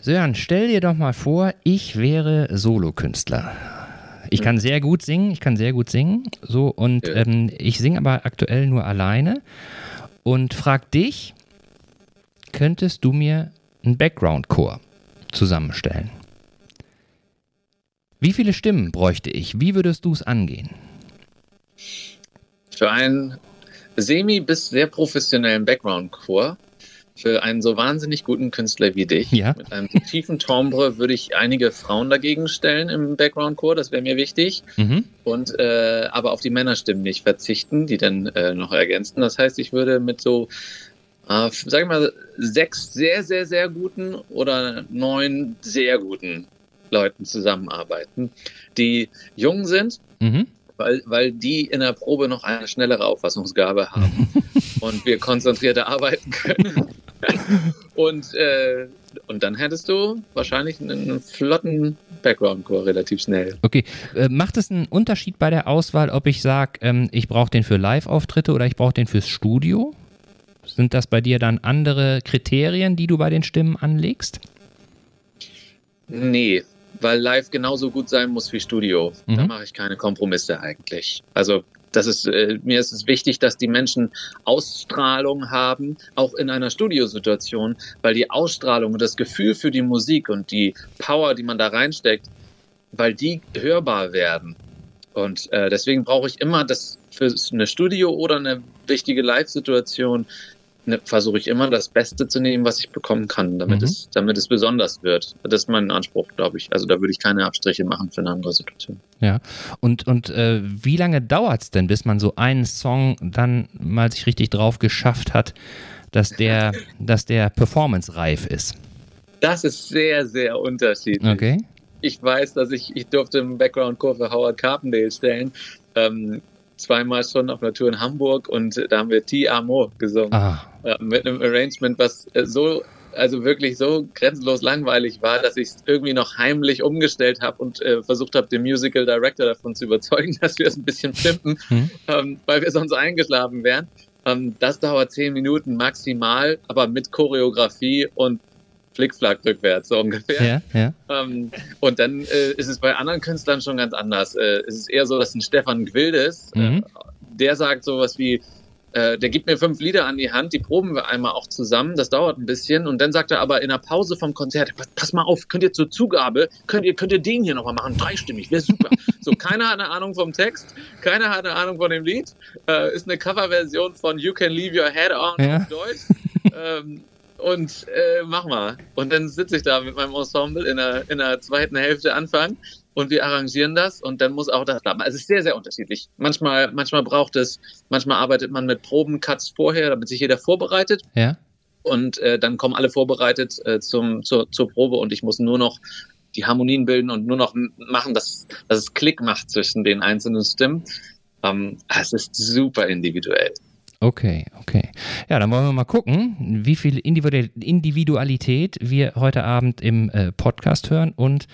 Sören, stell dir doch mal vor, ich wäre Solokünstler. Ich kann sehr gut singen, ich kann sehr gut singen, so und ähm, ich singe aber aktuell nur alleine und frag dich, könntest du mir einen Background-Chor zusammenstellen? Wie viele Stimmen bräuchte ich? Wie würdest du es angehen? Für einen semi- bis sehr professionellen Background-Chor, für einen so wahnsinnig guten Künstler wie dich, Ja. mit einem tiefen Timbre würde ich einige Frauen dagegen stellen im Background-Chor, das wäre mir wichtig. Mhm. Und äh, aber auf die Männerstimmen nicht verzichten, die dann äh, noch ergänzen. Das heißt, ich würde mit so, äh, sag ich mal, sechs sehr, sehr, sehr guten oder neun sehr guten Leuten zusammenarbeiten, die jung sind, Mhm. weil, weil die in der Probe noch eine schnellere Auffassungsgabe haben und wir konzentrierter arbeiten können. und, äh, und dann hättest du wahrscheinlich einen flotten Background-Chor relativ schnell. Okay, äh, macht es einen Unterschied bei der Auswahl, ob ich sage, ähm, ich brauche den für Live-Auftritte oder ich brauche den fürs Studio? Sind das bei dir dann andere Kriterien, die du bei den Stimmen anlegst? Nee, weil live genauso gut sein muss wie Studio. Da Mhm. mache ich keine Kompromisse eigentlich. Also das ist, äh, mir ist es wichtig, dass die Menschen Ausstrahlung haben, auch in einer Studiosituation, weil die Ausstrahlung und das Gefühl für die Musik und die Power, die man da reinsteckt, weil die hörbar werden. Und äh, deswegen brauche ich immer das für eine Studio oder eine wichtige Live-Situation ne, versuche ich immer das Beste zu nehmen, was ich bekommen kann, damit, Mhm. es, damit es besonders wird. Das ist mein Anspruch, glaube ich. Also da würde ich keine Abstriche machen für eine andere Situation. Ja. Und, und äh, wie lange dauert es denn, bis man so einen Song dann mal sich richtig drauf geschafft hat, dass der, dass der performance-reif ist? Das ist sehr, sehr unterschiedlich. Okay. Ich weiß, dass ich, ich durfte im Background-Chor für Howard Carpendale stellen. Ähm, zweimal schon auf einer Tour in Hamburg und da haben wir Ti Amo gesungen. Ah, mit einem Arrangement, was äh, so, also wirklich so grenzenlos langweilig war, dass ich es irgendwie noch heimlich umgestellt habe und äh, versucht habe, den Musical Director davon zu überzeugen, dass wir es ein bisschen pimpen, Hm. ähm, weil wir sonst eingeschlafen wären. Ähm, das dauert zehn Minuten maximal, aber mit Choreografie und Flickflack rückwärts so ungefähr. ja, ja. Ähm, und dann äh, ist es bei anderen Künstlern schon ganz anders. Äh, es ist eher so, dass ein Stefan Gwildes, Mhm. äh, der sagt sowas wie, äh, der gibt mir fünf Lieder an die Hand, die proben wir einmal auch zusammen, das dauert ein bisschen und dann sagt er aber in der Pause vom Konzert, pass, pass mal auf, könnt ihr zur Zugabe, könnt ihr, könnt ihr den hier nochmal machen, dreistimmig, wäre super. so, keiner hat eine Ahnung vom Text, keiner hat eine Ahnung von dem Lied, äh, ist eine Coverversion von You Can Leave Your Head On Ja. auf Deutsch. ähm, und äh, mach mal. Und dann sitze ich da mit meinem Ensemble in der, in der zweiten Hälfte Anfang und wir arrangieren das und dann muss auch das klappen. Also es ist sehr, sehr unterschiedlich. Manchmal, manchmal braucht es, manchmal arbeitet man mit Probencuts vorher, damit sich jeder vorbereitet ja. und äh, dann kommen alle vorbereitet äh, zum, zur, zur Probe und ich muss nur noch die Harmonien bilden und nur noch machen, dass, dass es Klick macht zwischen den einzelnen Stimmen. Ähm, es ist super individuell. Okay, okay. Ja, dann wollen wir mal gucken, wie viel Individu- Individualität wir heute Abend im äh, Podcast hören und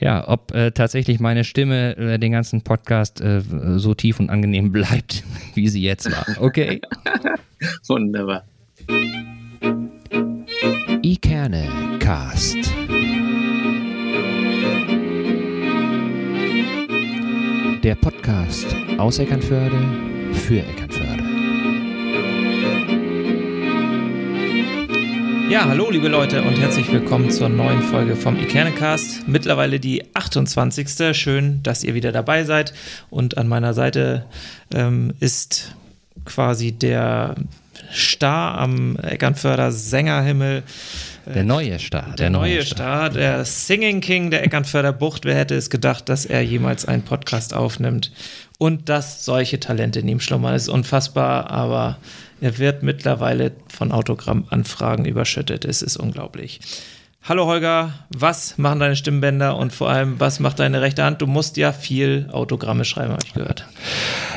ja, ob äh, tatsächlich meine Stimme äh, den ganzen Podcast äh, so tief und angenehm bleibt, wie sie jetzt war. Okay. Wunderbar. Ikerne Cast. Der Podcast aus Eckernförde für Eckernförde. Ja, hallo liebe Leute und herzlich willkommen zur neuen Folge vom Ikernecast. Mittlerweile die 28. Schön, dass ihr wieder dabei seid. Und an meiner Seite ähm, ist quasi der Star am Eckernförder Sängerhimmel. Der neue Star. Der neue Star, der Singing King der Eckernförder Bucht. Wer hätte es gedacht, dass er jemals einen Podcast aufnimmt und dass solche Talente in ihm schlummern? Das ist unfassbar, aber er wird mittlerweile von Autogrammanfragen überschüttet. Es ist unglaublich. Hallo Holger, was machen deine Stimmbänder und vor allem, was macht deine rechte Hand? Du musst ja viel Autogramme schreiben, habe ich gehört.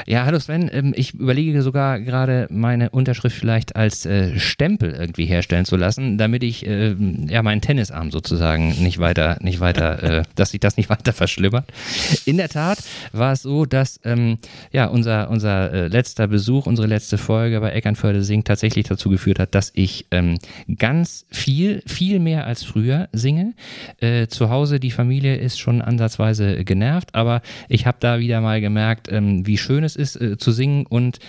Ja, hallo Sven. Ähm, Ich überlege sogar gerade, meine Unterschrift vielleicht als äh, Stempel irgendwie herstellen zu lassen, damit ich äh, ja meinen Tennisarm sozusagen nicht weiter, nicht weiter, äh, dass sich das nicht weiter verschlimmert. In der Tat war es so, dass ähm, ja unser unser äh, letzter Besuch, unsere letzte Folge bei Eckernförde Sing tatsächlich dazu geführt hat, dass ich ähm, ganz viel, viel mehr als früher früher singe. Äh, zu Hause, die Familie ist schon ansatzweise genervt, aber ich habe da wieder mal gemerkt, ähm, wie schön es ist äh, zu singen und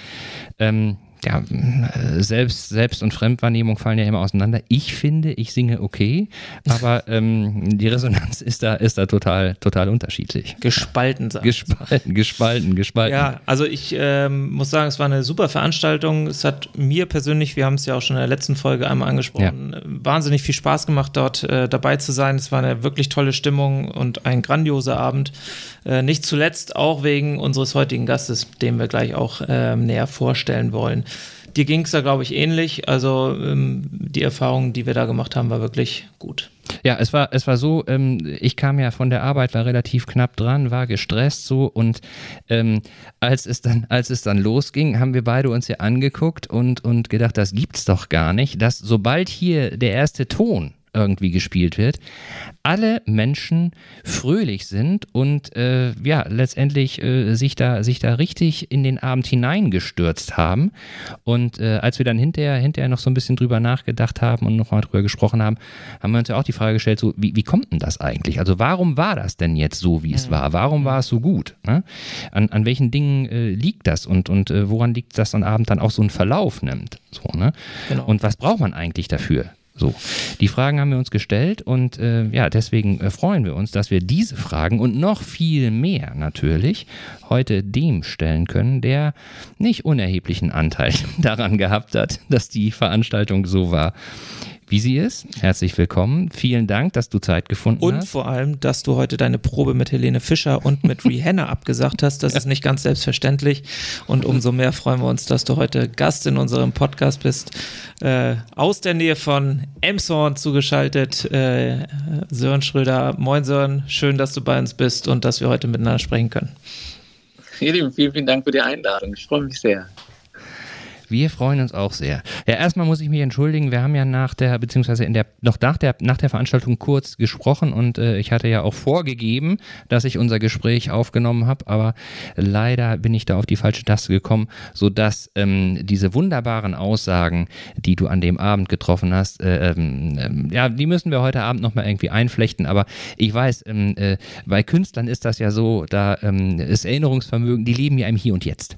ähm, ja, äh, selbst, Selbst- und Fremdwahrnehmung fallen ja immer auseinander. Ich finde, ich singe okay, aber ähm, die Resonanz ist da, ist da total, total unterschiedlich. Gespalten, sagen Gespalten, gespalten, gespalten. Ja, also ich ähm, muss sagen, es war eine super Veranstaltung. Es hat mir persönlich, wir haben es ja auch schon in der letzten Folge einmal angesprochen, ja. wahnsinnig viel Spaß gemacht, dort äh, dabei zu sein. Es war eine wirklich tolle Stimmung und ein grandioser Abend. Äh, nicht zuletzt auch wegen unseres heutigen Gastes, den wir gleich auch äh, näher vorstellen wollen. Dir ging es da, glaube ich, ähnlich. Also ähm, die Erfahrung, die wir da gemacht haben, war wirklich gut. Ja, es war, es war so, ähm, ich kam ja von der Arbeit, war relativ knapp dran, war gestresst so und ähm, als, es dann, als es dann losging, haben wir beide uns ja angeguckt und, und gedacht, das gibt's doch gar nicht, dass sobald hier der erste Ton irgendwie gespielt wird, alle Menschen fröhlich sind und äh, ja, letztendlich äh, sich, da, sich da richtig in den Abend hineingestürzt haben. Und äh, als wir dann hinterher, hinterher noch so ein bisschen drüber nachgedacht haben und nochmal drüber gesprochen haben, haben wir uns ja auch die Frage gestellt, so, wie, wie kommt denn das eigentlich? Also warum war das denn jetzt so, wie es mhm. war? Warum war es so gut? Ne? An, an welchen Dingen äh, liegt das und, und äh, woran liegt das am Abend dann auch so einen Verlauf nimmt? So, ne? Genau. Und was braucht man eigentlich dafür? So, die Fragen haben wir uns gestellt und äh, ja, deswegen äh, freuen wir uns, dass wir diese Fragen und noch viel mehr natürlich heute dem stellen können, der nicht unerheblichen Anteil daran gehabt hat, dass die Veranstaltung so war, wie sie ist. Herzlich willkommen. Vielen Dank, dass du Zeit gefunden und hast. Und vor allem, dass du heute deine Probe mit Helene Fischer und mit Rihanna abgesagt hast. Das ja. ist nicht ganz selbstverständlich. Und umso mehr freuen wir uns, dass du heute Gast in unserem Podcast bist. Äh, aus der Nähe von Emshorn zugeschaltet. Äh, Sören Schröder. Moin Sören, schön, dass du bei uns bist und dass wir heute miteinander sprechen können. Vielen, vielen Dank für die Einladung. Ich freue mich sehr. Wir freuen uns auch sehr. Ja, erstmal muss ich mich entschuldigen. Wir haben ja nach der, beziehungsweise in der, noch nach der, nach der Veranstaltung kurz gesprochen und äh, ich hatte ja auch vorgegeben, dass ich unser Gespräch aufgenommen habe, aber leider bin ich da auf die falsche Taste gekommen, sodass ähm, diese wunderbaren Aussagen, die du an dem Abend getroffen hast, äh, ähm, ja, die müssen wir heute Abend nochmal irgendwie einflechten, aber ich weiß, ähm, äh, bei Künstlern ist das ja so, da ähm, ist Erinnerungsvermögen, die leben ja im Hier und Jetzt.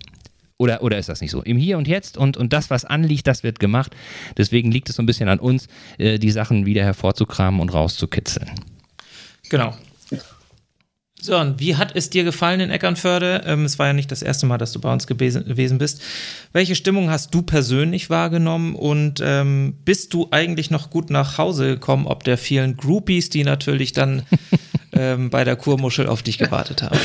Oder, oder ist das nicht so? Im Hier und Jetzt und, und das, was anliegt, das wird gemacht. Deswegen liegt es so ein bisschen an uns, äh, die Sachen wieder hervorzukramen und rauszukitzeln. Genau. So, und wie hat es dir gefallen in Eckernförde? Ähm, es war ja nicht das erste Mal, dass du bei uns gewesen bist. Welche Stimmung hast du persönlich wahrgenommen und ähm, bist du eigentlich noch gut nach Hause gekommen, ob der vielen Groupies, die natürlich dann ähm, bei der Kurmuschel auf dich gewartet haben?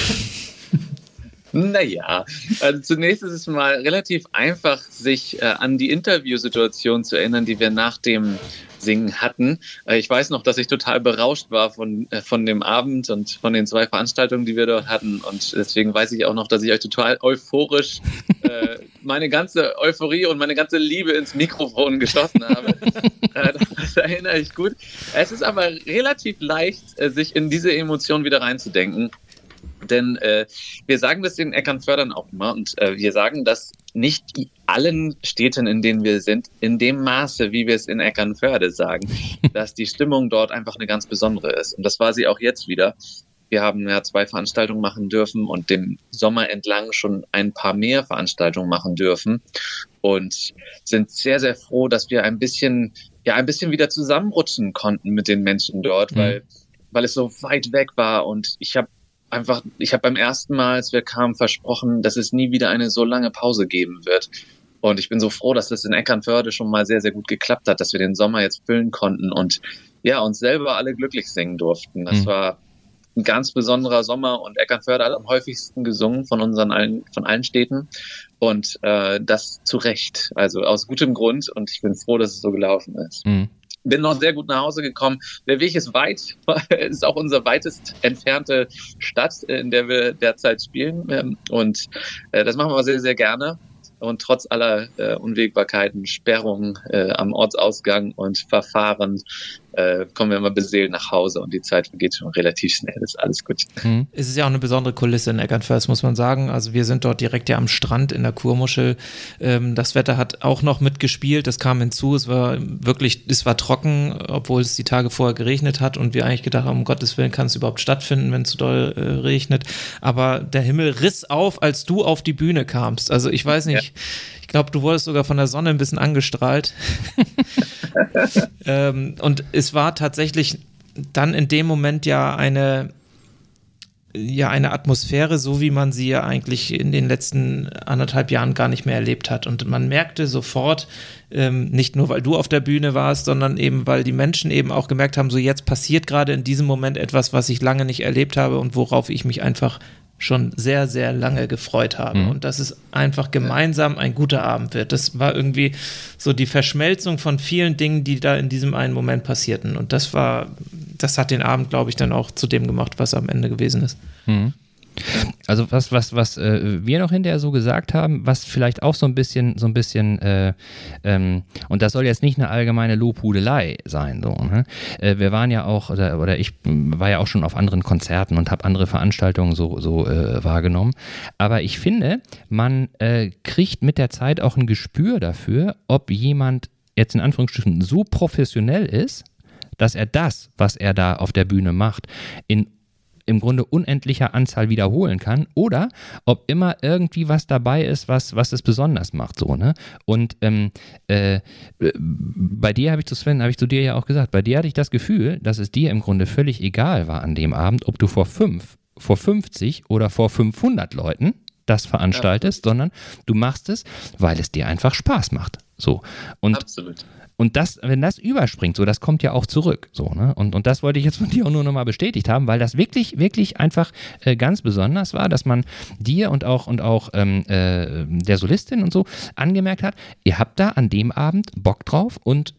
Naja, also zunächst ist es mal relativ einfach, sich äh, an die Interviewsituation zu erinnern, die wir nach dem Singen hatten. Äh, ich weiß noch, dass ich total berauscht war von, äh, von dem Abend und von den zwei Veranstaltungen, die wir dort hatten. Und deswegen weiß ich auch noch, dass ich euch total euphorisch äh, meine ganze Euphorie und meine ganze Liebe ins Mikrofon geschossen habe. Äh, das erinnere ich gut. Es ist aber relativ leicht, äh, sich in diese Emotion wieder reinzudenken. Denn äh, wir sagen das den Eckernfördern auch immer und äh, wir sagen das nicht allen Städten, in denen wir sind, in dem Maße, wie wir es in Eckernförde sagen, dass die Stimmung dort einfach eine ganz besondere ist. Und das war sie auch jetzt wieder. Wir haben ja zwei Veranstaltungen machen dürfen und dem Sommer entlang schon ein paar mehr Veranstaltungen machen dürfen und sind sehr, sehr froh, dass wir ein bisschen, ja, ein bisschen wieder zusammenrutschen konnten mit den Menschen dort, mhm. weil weil es so weit weg war und ich habe einfach, ich habe beim ersten Mal, als wir kamen, versprochen, dass es nie wieder eine so lange Pause geben wird. Und ich bin so froh, dass das in Eckernförde schon mal sehr, sehr gut geklappt hat, dass wir den Sommer jetzt füllen konnten und ja, uns selber alle glücklich singen durften. Das mhm. war ein ganz besonderer Sommer und Eckernförde hat am häufigsten gesungen von unseren allen, von allen Städten. Und äh, das zu Recht, also aus gutem Grund. Und ich bin froh, dass es so gelaufen ist. Mhm bin noch sehr gut nach Hause gekommen. Der Weg ist weit, ist auch unsere weitest entfernte Stadt, in der wir derzeit spielen. Ähm, und äh, das machen wir sehr, sehr gerne. und trotz aller äh, Unwägbarkeiten, Sperrungen äh, am Ortsausgang und Verfahren äh, kommen wir immer beseelt nach Hause und die Zeit vergeht schon relativ schnell. Das ist alles gut. Mhm. Es ist ja auch eine besondere Kulisse in Eckernförst, muss man sagen. Also wir sind dort direkt ja am Strand in der Kurmuschel. Ähm, das Wetter hat auch noch mitgespielt. Das kam hinzu. Es war wirklich, es war trocken, obwohl es die Tage vorher geregnet hat und wir eigentlich gedacht haben, um Gottes Willen kann es überhaupt stattfinden, wenn es zu doll äh, regnet. Aber der Himmel riss auf, als du auf die Bühne kamst. Also ich weiß nicht, ja. Ich glaube, du wurdest sogar von der Sonne ein bisschen angestrahlt. ähm, und es war tatsächlich dann in dem Moment ja eine, ja eine Atmosphäre, so wie man sie ja eigentlich in den letzten anderthalb Jahren gar nicht mehr erlebt hat. Und man merkte sofort, ähm, nicht nur weil du auf der Bühne warst, sondern eben weil die Menschen eben auch gemerkt haben, so jetzt passiert gerade in diesem Moment etwas, was ich lange nicht erlebt habe und worauf ich mich einfach schon sehr, sehr lange gefreut habe. Mhm. Und dass es einfach gemeinsam ein guter Abend wird. Das war irgendwie so die Verschmelzung von vielen Dingen, die da in diesem einen Moment passierten. Und das war, das hat den Abend, glaube ich, dann auch zu dem gemacht, was am Ende gewesen ist. Mhm. Also was, was, was äh, wir noch hinterher so gesagt haben, was vielleicht auch so ein bisschen, so ein bisschen, äh, ähm, und das soll jetzt nicht eine allgemeine Lobhudelei sein, so, ne? äh, wir waren ja auch, oder, oder ich war ja auch schon auf anderen Konzerten und habe andere Veranstaltungen so, so äh, wahrgenommen. Aber ich finde, man äh, kriegt mit der Zeit auch ein Gespür dafür, ob jemand jetzt in Anführungsstrichen so professionell ist, dass er das, was er da auf der Bühne macht, in im Grunde unendlicher Anzahl wiederholen kann oder ob immer irgendwie was dabei ist, was, was es besonders macht, so, ne? Und ähm, äh, bei dir habe ich zu Sven, habe ich zu dir ja auch gesagt, bei dir hatte ich das Gefühl, dass es dir im Grunde völlig egal war an dem Abend, ob du vor fünf, vor 50 oder vor 500 Leuten das veranstaltest, ja. sondern du machst es, weil es dir einfach Spaß macht. So. Und Absolut. Und das, wenn das überspringt, so, das kommt ja auch zurück. So, ne? und, und das wollte ich jetzt von dir auch nur nochmal bestätigt haben, weil das wirklich, wirklich einfach äh, ganz besonders war, dass man dir und auch, und auch ähm, äh, der Solistin und so angemerkt hat, ihr habt da an dem Abend Bock drauf und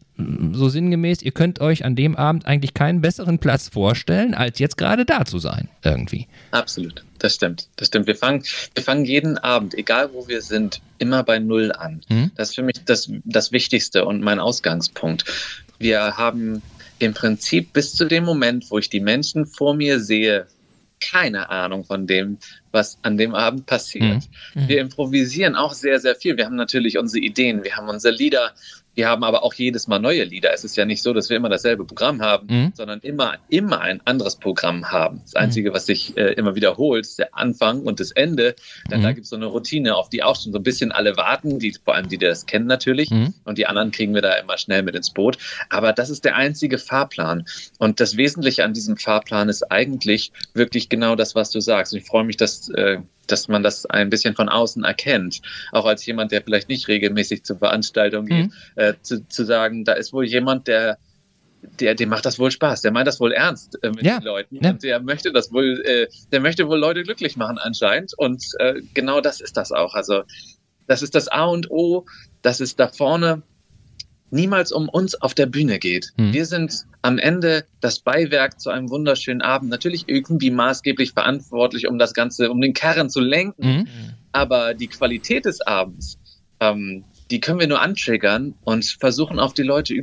so sinngemäß, ihr könnt euch an dem Abend eigentlich keinen besseren Platz vorstellen, als jetzt gerade da zu sein, irgendwie. Absolut, das stimmt. Das stimmt. Wir fangen, wir fangen jeden Abend, egal wo wir sind, immer bei Null an. Hm? Das ist für mich das, das Wichtigste und mein Ausgangspunkt. Wir haben im Prinzip bis zu dem Moment, wo ich die Menschen vor mir sehe, keine Ahnung von dem, was an dem Abend passiert. Mhm. Wir improvisieren auch sehr, sehr viel. Wir haben natürlich unsere Ideen, wir haben unsere Lieder, wir haben aber auch jedes Mal neue Lieder. Es ist ja nicht so, dass wir immer dasselbe Programm haben, mhm. sondern immer, immer ein anderes Programm haben. Das Einzige, mhm. was sich äh, immer wiederholt, ist der Anfang und das Ende. Dann mhm. da gibt es so eine Routine, auf die auch schon so ein bisschen alle warten, die, vor allem die, die das kennen natürlich. Mhm. Und die anderen kriegen wir da immer schnell mit ins Boot. Aber das ist der einzige Fahrplan. Und das Wesentliche an diesem Fahrplan ist eigentlich wirklich genau das, was du sagst. Und ich freue mich, dass äh, dass man das ein bisschen von außen erkennt. Auch als jemand, der vielleicht nicht regelmäßig zur Veranstaltung geht, mhm. äh, zu, zu sagen, da ist wohl jemand, der der, dem macht das wohl Spaß, der meint das wohl ernst äh, mit ja, den Leuten ja. und der möchte das wohl, äh, der möchte wohl Leute glücklich machen anscheinend und äh, genau das ist das auch. Also das ist das A und O, das ist da vorne niemals um uns auf der Bühne geht. Mhm. Wir sind am Ende das Beiwerk zu einem wunderschönen Abend. Natürlich irgendwie maßgeblich verantwortlich, um das Ganze, um den Karren zu lenken. Mhm. Aber die Qualität des Abends, ähm, die können wir nur antriggern und versuchen auf die Leute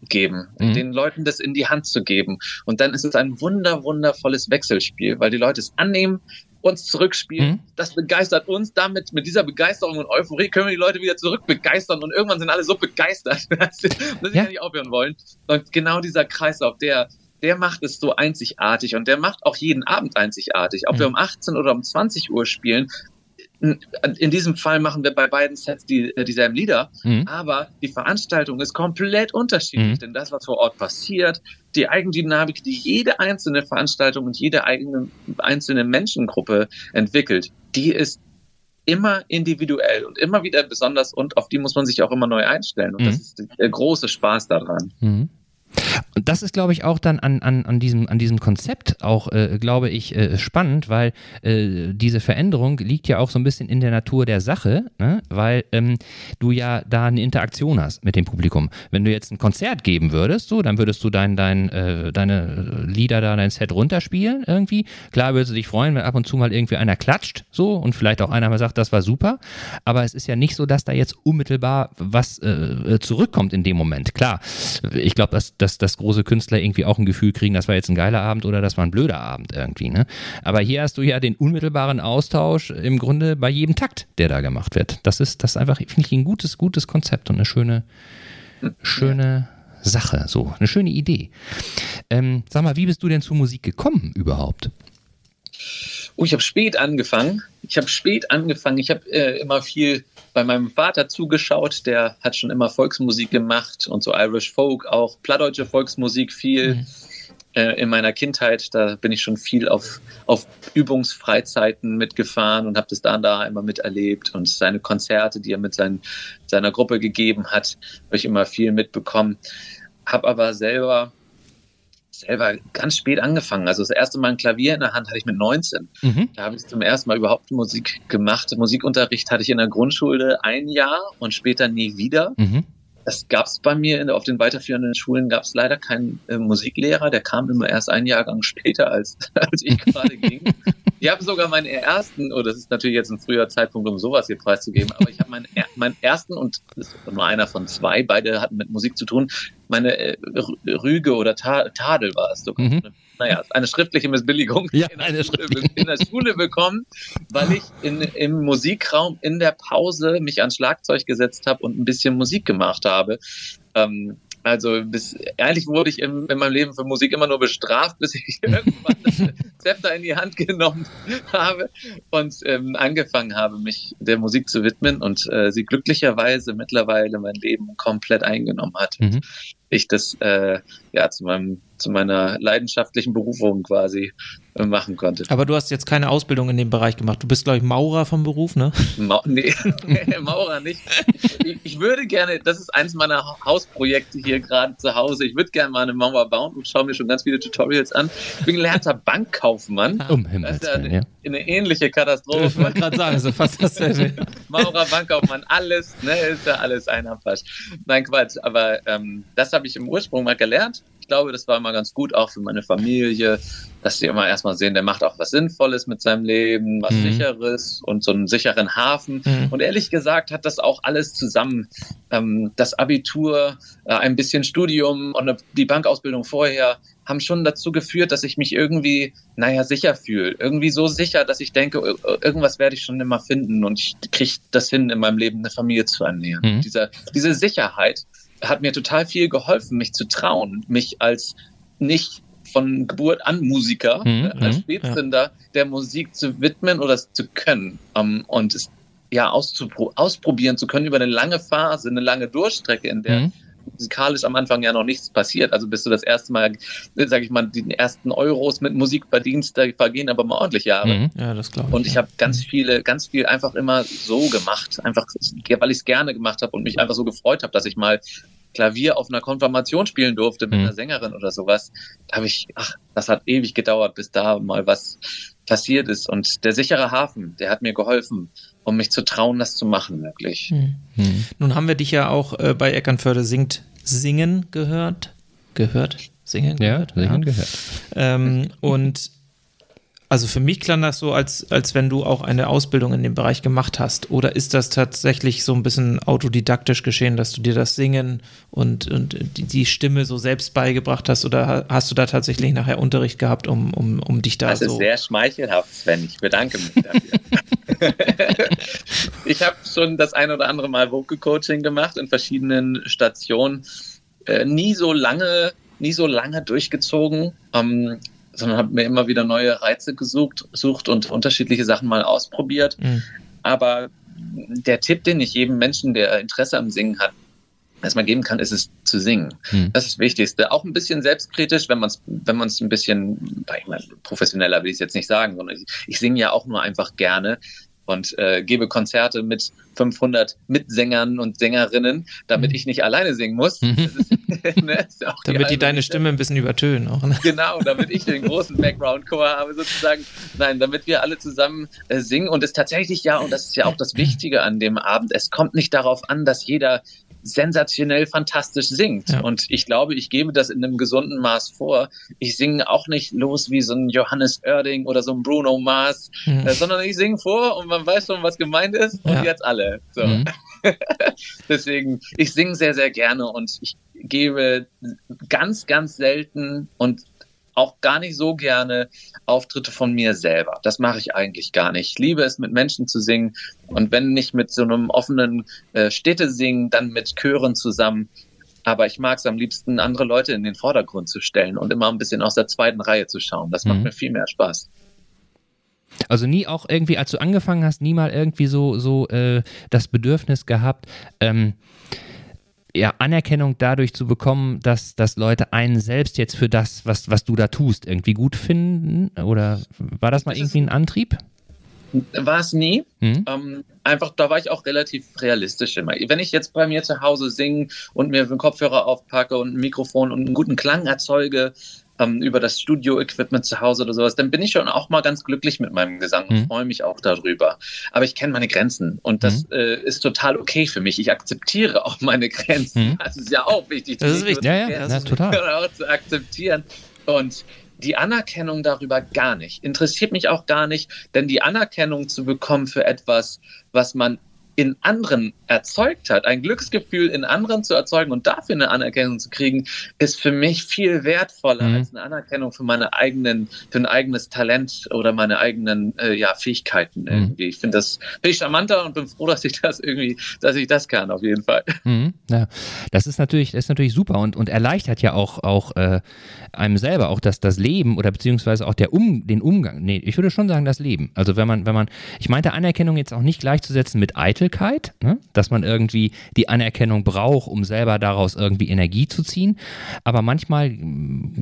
überzugeben, mhm. den Leuten das in die Hand zu geben. Und dann ist es ein wunder, wundervolles Wechselspiel, weil die Leute es annehmen, uns zurückspielen. Mhm. Das begeistert uns. Damit, mit dieser Begeisterung und Euphorie können wir die Leute wieder zurück begeistern und irgendwann sind alle so begeistert, dass sie, dass sie ja. nicht aufhören wollen. Und genau dieser Kreislauf, der, der macht es so einzigartig und der macht auch jeden Abend einzigartig. Ob mhm. wir um 18 oder um 20 Uhr spielen, in diesem Fall machen wir bei beiden Sets die, äh, dieselben Lieder, mhm. aber die Veranstaltung ist komplett unterschiedlich, mhm. denn das, was vor Ort passiert, die Eigendynamik, die jede einzelne Veranstaltung und jede eigene, einzelne Menschengruppe entwickelt, die ist immer individuell und immer wieder besonders und auf die muss man sich auch immer neu einstellen. Und mhm. das ist der große Spaß daran. Und das ist, glaube ich, auch dann an, an, an, diesem, an diesem Konzept auch, äh, glaube ich, äh, spannend, weil äh, diese Veränderung liegt ja auch so ein bisschen in der Natur der Sache, ne? weil ähm, du ja da eine Interaktion hast mit dem Publikum. Wenn du jetzt ein Konzert geben würdest, so, dann würdest du dein, dein, äh, deine Lieder da, dein Set runterspielen irgendwie. Klar würdest du dich freuen, wenn ab und zu mal irgendwie einer klatscht, so, und vielleicht auch einer mal sagt, das war super. Aber es ist ja nicht so, dass da jetzt unmittelbar was äh, zurückkommt in dem Moment. Klar, ich glaube, dass, dass, dass große Künstler irgendwie auch ein Gefühl kriegen, das war jetzt ein geiler Abend oder das war ein blöder Abend irgendwie. Ne? Aber hier hast du ja den unmittelbaren Austausch im Grunde bei jedem Takt, der da gemacht wird. Das ist das ist einfach, finde ich, ein gutes, gutes Konzept und eine schöne, schöne Sache, so eine schöne Idee. Ähm, sag mal, wie bist du denn zur Musik gekommen überhaupt? Oh, ich habe spät angefangen. Ich habe spät angefangen. Ich habe äh, immer viel bei meinem Vater zugeschaut. Der hat schon immer Volksmusik gemacht und so Irish Folk, auch plattdeutsche Volksmusik viel. Mhm. Äh, in meiner Kindheit, da bin ich schon viel auf, auf Übungsfreizeiten mitgefahren und habe das da und da immer miterlebt. Und seine Konzerte, die er mit sein, seiner Gruppe gegeben hat, habe ich immer viel mitbekommen. Habe aber selber selber ganz spät angefangen. Also das erste Mal ein Klavier in der Hand hatte ich mit 19. Mhm. Da habe ich zum ersten Mal überhaupt Musik gemacht. Musikunterricht hatte ich in der Grundschule ein Jahr und später nie wieder. Mhm. Das gab es bei mir in, auf den weiterführenden Schulen gab es leider keinen äh, Musiklehrer. Der kam immer erst ein Jahrgang später, als, als ich gerade ging. Ich habe sogar meinen ersten, oh, das ist natürlich jetzt ein früher Zeitpunkt, um sowas hier preiszugeben, aber ich habe meinen, meinen ersten und das ist nur einer von zwei, beide hatten mit Musik zu tun, meine äh, Rüge oder Ta Tadel war es sogar. Mhm. Naja, eine schriftliche Missbilligung ja, in, der Schule, in, der Schule, bekommen, weil ich in, im Musikraum in der Pause mich ans Schlagzeug gesetzt habe und ein bisschen Musik gemacht habe. Ähm, also bis, eigentlich wurde ich in, in meinem Leben für Musik immer nur bestraft, bis ich irgendwann das Zepter in die Hand genommen habe und ähm, angefangen habe, mich der Musik zu widmen und äh, sie glücklicherweise mittlerweile mein Leben komplett eingenommen hat. Mhm. Ich das äh, ja zu meinem zu meiner leidenschaftlichen Berufung quasi äh, machen konnte. Aber du hast jetzt keine Ausbildung in dem Bereich gemacht. Du bist, glaube ich, Maurer vom Beruf, ne? Ma nee, Maurer nicht. Ich, ich, würde gerne, das ist eins meiner Hausprojekte hier gerade zu Hause. Ich würde gerne mal eine Mauer bauen und schaue mir schon ganz viele Tutorials an. Ich bin gelernter Bankkaufmann. Um Himmels Willen, eine, ja. eine ähnliche Katastrophe. Ich wollte gerade sagen, so fast dasselbe. Maurer, Bankkaufmann, alles, ne, ist ja alles einer Pasch. Nein, Quatsch, aber ähm, das habe ich im Ursprung mal gelernt glaube, das war immer ganz gut, auch für meine Familie, dass sie immer erstmal sehen, der macht auch was Sinnvolles mit seinem Leben, was mhm. Sicheres und so einen sicheren Hafen. Mhm. Und ehrlich gesagt hat das auch alles zusammen, ähm, das Abitur, äh, ein bisschen Studium und die Bankausbildung vorher, haben schon dazu geführt, dass ich mich irgendwie, naja, sicher fühle. Irgendwie so sicher, dass ich denke, irgendwas werde ich schon immer finden und ich kriege das hin, in meinem Leben eine Familie zu ernähren. Mhm. Diese, diese Sicherheit hat mir total viel geholfen, mich zu trauen, mich als nicht von Geburt an Musiker, mhm, ne, als mhm, Spätzünder ja. der Musik zu widmen oder zu können um, und es ja auspro ausprobieren zu können über eine lange Phase, eine lange Durchstrecke, in der mhm. Musikalisch am Anfang ja noch nichts passiert. Also bis du das erste Mal, sage ich mal, die ersten Euros mit Musik verdienst, da vergehen aber mal ordentlich Jahre. Mhm. Ja, das glaube ich. Und ich habe ganz viele, ganz viel einfach immer so gemacht, einfach weil ich es gerne gemacht habe und mich einfach so gefreut habe, dass ich mal Klavier auf einer Konfirmation spielen durfte mit mhm. einer Sängerin oder sowas, da habe ich, ach, das hat ewig gedauert, bis da mal was passiert ist. Und der sichere Hafen, der hat mir geholfen, um mich zu trauen, das zu machen, wirklich. Mhm. Mhm. Nun haben wir dich ja auch äh, bei Eckernförde singt singen gehört. Gehört? Singen gehört? Ja, singen ja. gehört. Ähm, und also für mich klang das so, als, als wenn du auch eine Ausbildung in dem Bereich gemacht hast. Oder ist das tatsächlich so ein bisschen autodidaktisch geschehen, dass du dir das Singen und, und die, die Stimme so selbst beigebracht hast? Oder hast du da tatsächlich nachher Unterricht gehabt, um, um, um dich da das so... Das ist sehr schmeichelhaft, Sven. Ich bedanke mich dafür. ich habe schon das ein oder andere Mal Vocal Coaching gemacht in verschiedenen Stationen. Äh, nie so lange, nie so lange durchgezogen. Ähm, sondern habe mir immer wieder neue Reize gesucht, sucht und unterschiedliche Sachen mal ausprobiert. Mhm. Aber der Tipp, den ich jedem Menschen, der Interesse am Singen hat, erstmal geben kann, ist es zu singen. Mhm. Das ist das Wichtigste. Auch ein bisschen selbstkritisch, wenn man es wenn man's ein bisschen, ich meine, professioneller will ich es jetzt nicht sagen, sondern ich, ich singe ja auch nur einfach gerne und äh, gebe Konzerte mit 500 Mitsängern und Sängerinnen, damit mhm. ich nicht alleine singen muss. Mhm. Ist, ne, damit die, die deine Stimme ein bisschen übertönen auch. Ne? Genau, damit ich den großen Background-Chor habe sozusagen. Nein, damit wir alle zusammen äh, singen und es tatsächlich ja, und das ist ja auch das Wichtige an dem Abend, es kommt nicht darauf an, dass jeder sensationell fantastisch singt. Ja. Und ich glaube, ich gebe das in einem gesunden Maß vor. Ich singe auch nicht los wie so ein Johannes Oerding oder so ein Bruno Mars, mhm. äh, sondern ich singe vor und man weiß schon, was gemeint ist und ja. jetzt alle. So. Mhm. Deswegen, ich singe sehr, sehr gerne und ich gebe ganz, ganz selten und auch gar nicht so gerne Auftritte von mir selber. Das mache ich eigentlich gar nicht. Ich liebe es, mit Menschen zu singen und wenn nicht mit so einem offenen äh, Städtesingen, dann mit Chören zusammen. Aber ich mag es am liebsten, andere Leute in den Vordergrund zu stellen und immer ein bisschen aus der zweiten Reihe zu schauen. Das macht mhm. mir viel mehr Spaß. Also nie auch irgendwie, als du angefangen hast, nie mal irgendwie so, so äh, das Bedürfnis gehabt, ähm, ja, Anerkennung dadurch zu bekommen, dass, dass Leute einen selbst jetzt für das, was, was du da tust, irgendwie gut finden? Oder war das mal das irgendwie ein Antrieb? War es nie. Mhm. Ähm, einfach, da war ich auch relativ realistisch immer. Wenn ich jetzt bei mir zu Hause singe und mir einen Kopfhörer aufpacke und ein Mikrofon und einen guten Klang erzeuge, ähm, über das Studio-Equipment zu Hause oder sowas, dann bin ich schon auch mal ganz glücklich mit meinem Gesang und mhm. freue mich auch darüber. Aber ich kenne meine Grenzen und das mhm. äh, ist total okay für mich. Ich akzeptiere auch meine Grenzen. Mhm. Das ist ja auch wichtig. Das ist wichtig. Ja, ja, ja, total. Auch zu akzeptieren. Und die Anerkennung darüber gar nicht. Interessiert mich auch gar nicht, denn die Anerkennung zu bekommen für etwas, was man in anderen erzeugt hat, ein Glücksgefühl in anderen zu erzeugen und dafür eine Anerkennung zu kriegen, ist für mich viel wertvoller mhm. als eine Anerkennung für meine eigenen, für ein eigenes Talent oder meine eigenen äh, ja, Fähigkeiten irgendwie. Mhm. Ich finde das viel charmanter und bin froh, dass ich das irgendwie, dass ich das kann, auf jeden Fall. Mhm. Ja, das ist natürlich, das ist natürlich super und, und erleichtert ja auch, auch äh, einem selber auch das, das Leben oder beziehungsweise auch der um, den Umgang. Nee, ich würde schon sagen, das Leben. Also wenn man, wenn man, ich meinte Anerkennung jetzt auch nicht gleichzusetzen mit Eitelkeit, ne? dass man irgendwie die Anerkennung braucht, um selber daraus irgendwie Energie zu ziehen. Aber manchmal,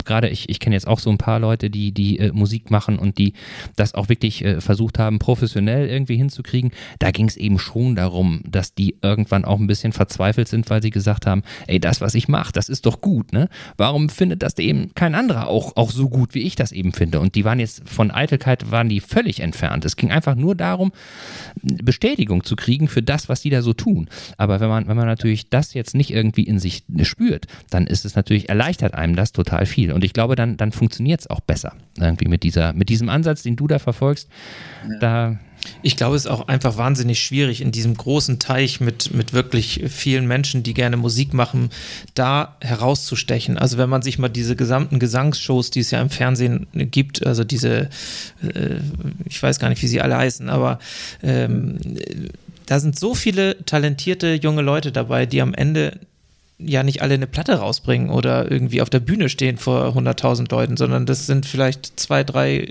gerade ich, ich kenne jetzt auch so ein paar Leute, die, die äh, Musik machen und die das auch wirklich äh, versucht haben, professionell irgendwie hinzukriegen. Da ging es eben schon darum, dass die irgendwann auch ein bisschen verzweifelt sind, weil sie gesagt haben, ey, das, was ich mache, das ist doch gut, ne? Warum findet das eben kein anderer auch, auch so gut, wie ich das eben finde. Und die waren jetzt von Eitelkeit, waren die völlig entfernt. Es ging einfach nur darum, Bestätigung zu kriegen für das, was die da so tun. Aber wenn man, wenn man natürlich das jetzt nicht irgendwie in sich spürt, dann ist es natürlich, erleichtert einem das total viel. Und ich glaube, dann, dann funktioniert es auch besser. Irgendwie mit dieser, mit diesem Ansatz, den du da verfolgst, ja. da ich glaube, es ist auch einfach wahnsinnig schwierig, in diesem großen Teich mit, mit wirklich vielen Menschen, die gerne Musik machen, da herauszustechen. Also wenn man sich mal diese gesamten Gesangsshows, die es ja im Fernsehen gibt, also diese, äh, ich weiß gar nicht, wie sie alle heißen, aber ähm, da sind so viele talentierte junge Leute dabei, die am Ende ja nicht alle eine Platte rausbringen oder irgendwie auf der Bühne stehen vor 100.000 Leuten, sondern das sind vielleicht zwei, drei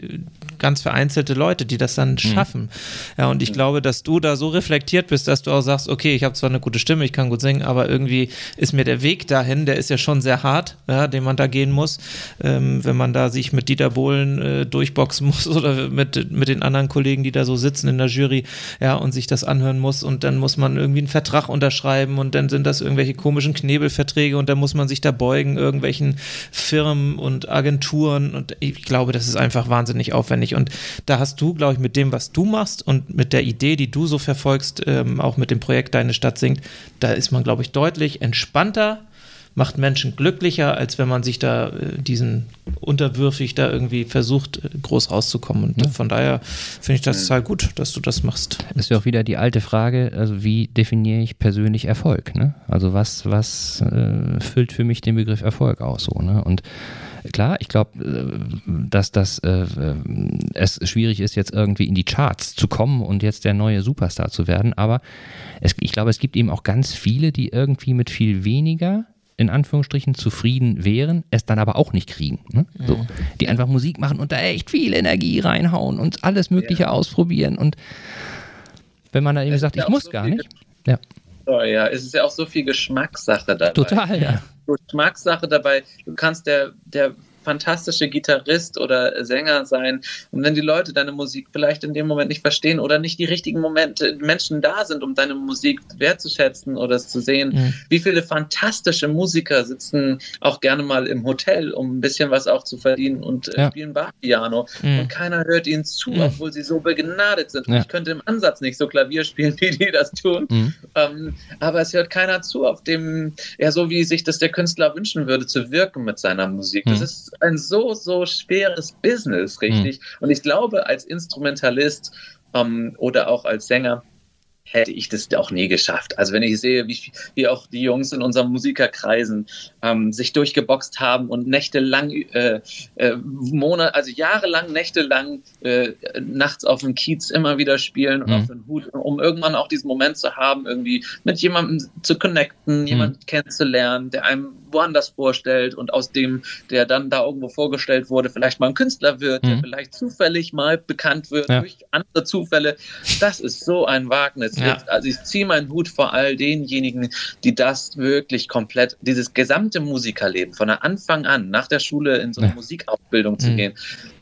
ganz vereinzelte Leute, die das dann mhm. schaffen. Mhm. Ja, und ich glaube, dass du da so reflektiert bist, dass du auch sagst, okay, ich habe zwar eine gute Stimme, ich kann gut singen, aber irgendwie ist mir der Weg dahin, der ist ja schon sehr hart, ja, den man da gehen muss, ähm, wenn man da sich mit Dieter Bohlen äh, durchboxen muss oder mit, mit den anderen Kollegen, die da so sitzen in der Jury, ja, und sich das anhören muss und dann muss man irgendwie einen Vertrag unterschreiben und dann sind das irgendwelche komischen Knebelverträge und dann muss man sich da beugen, irgendwelchen Firmen und Agenturen und ich glaube, das ist einfach wahnsinnig aufwendig. Und da hast du, glaube ich, mit dem, was du machst und mit der Idee, die du so verfolgst, ähm, auch mit dem Projekt Deine Stadt singt, da ist man, glaube ich, deutlich entspannter, macht Menschen glücklicher, als wenn man sich da äh, diesen unterwürfig da irgendwie versucht, äh, groß rauszukommen. Und ja. von daher finde ich das total gut, dass du das machst. Das ist ja auch wieder die alte Frage, also wie definiere ich persönlich Erfolg? Ne? Also was, was äh, füllt für mich den Begriff Erfolg aus so, ne? Und klar, ich glaube, äh, dass das äh, es schwierig ist, jetzt irgendwie in die Charts zu kommen und jetzt der neue Superstar zu werden. Aber es, ich glaube, es gibt eben auch ganz viele, die irgendwie mit viel weniger in Anführungsstrichen zufrieden wären, es dann aber auch nicht kriegen. Ne? So, die einfach Musik machen und da echt viel Energie reinhauen und alles Mögliche ja. ausprobieren. Und wenn man dann eben sagt, ich muss so gar nicht. Ja. Oh ja, es ist ja auch so viel Geschmackssache dabei. Total, ja. Geschmackssache dabei. Du kannst der, der fantastische Gitarrist oder Sänger sein. Und wenn die Leute deine Musik vielleicht in dem Moment nicht verstehen oder nicht die richtigen Momente, Menschen da sind, um deine Musik wertzuschätzen oder es zu sehen, mhm. wie viele fantastische Musiker sitzen auch gerne mal im Hotel, um ein bisschen was auch zu verdienen und äh, ja. spielen Bach-Piano. Mhm. Und keiner hört ihnen zu, mhm. obwohl sie so begnadet sind. Ja. Ich könnte im Ansatz nicht so Klavier spielen, wie die das tun. Mhm. Ähm, aber es hört keiner zu, auf dem, ja, so wie sich das der Künstler wünschen würde, zu wirken mit seiner Musik. Das mhm. Ist ein so, so schweres Business, richtig. Mhm. Und ich glaube, als Instrumentalist ähm, oder auch als Sänger, hätte ich das auch nie geschafft. Also wenn ich sehe, wie, wie auch die Jungs in unseren Musikerkreisen ähm, sich durchgeboxt haben und nächtelang, äh, äh, Monat, also jahrelang, nächtelang äh, nachts auf dem Kiez immer wieder spielen und mhm. auf den Hut, um irgendwann auch diesen Moment zu haben, irgendwie mit jemandem zu connecten, mhm. jemanden kennenzulernen, der einem woanders vorstellt und aus dem, der dann da irgendwo vorgestellt wurde, vielleicht mal ein Künstler wird, mhm. der vielleicht zufällig mal bekannt wird ja. durch andere Zufälle. Das ist so ein Wagnis. Ja. Also ich ziehe meinen Hut vor all denjenigen, die das wirklich komplett, dieses gesamte Musikerleben von der Anfang an, nach der Schule in so eine ja. Musikausbildung zu mhm. gehen,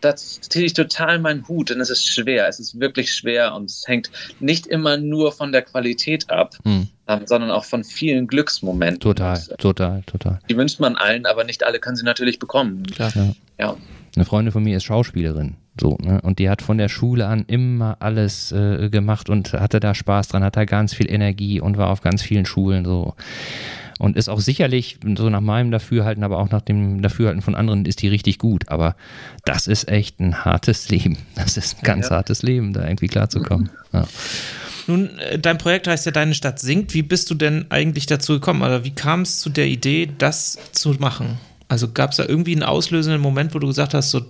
das ziehe ich total meinen Hut, denn es ist schwer, es ist wirklich schwer und es hängt nicht immer nur von der Qualität ab, mhm. Ähm, sondern auch von vielen Glücksmomenten. Total, und, äh, total, total. Die wünscht man allen, aber nicht alle können sie natürlich bekommen. Klar. Ja. ja. Eine Freundin von mir ist Schauspielerin. So, ne? Und die hat von der Schule an immer alles äh, gemacht und hatte da Spaß dran, hat da ganz viel Energie und war auf ganz vielen Schulen so. Und ist auch sicherlich, so nach meinem Dafürhalten, aber auch nach dem Dafürhalten von anderen, ist die richtig gut. Aber das ist echt ein hartes Leben. Das ist ein ganz ja. hartes Leben, da irgendwie klarzukommen. Ja. Nun, äh, dein Projekt heißt ja Deine Stadt singt. Wie bist du denn eigentlich dazu gekommen? Oder wie kam es zu der Idee, das zu machen? Also gab es da irgendwie einen auslösenden Moment, wo du gesagt hast, so,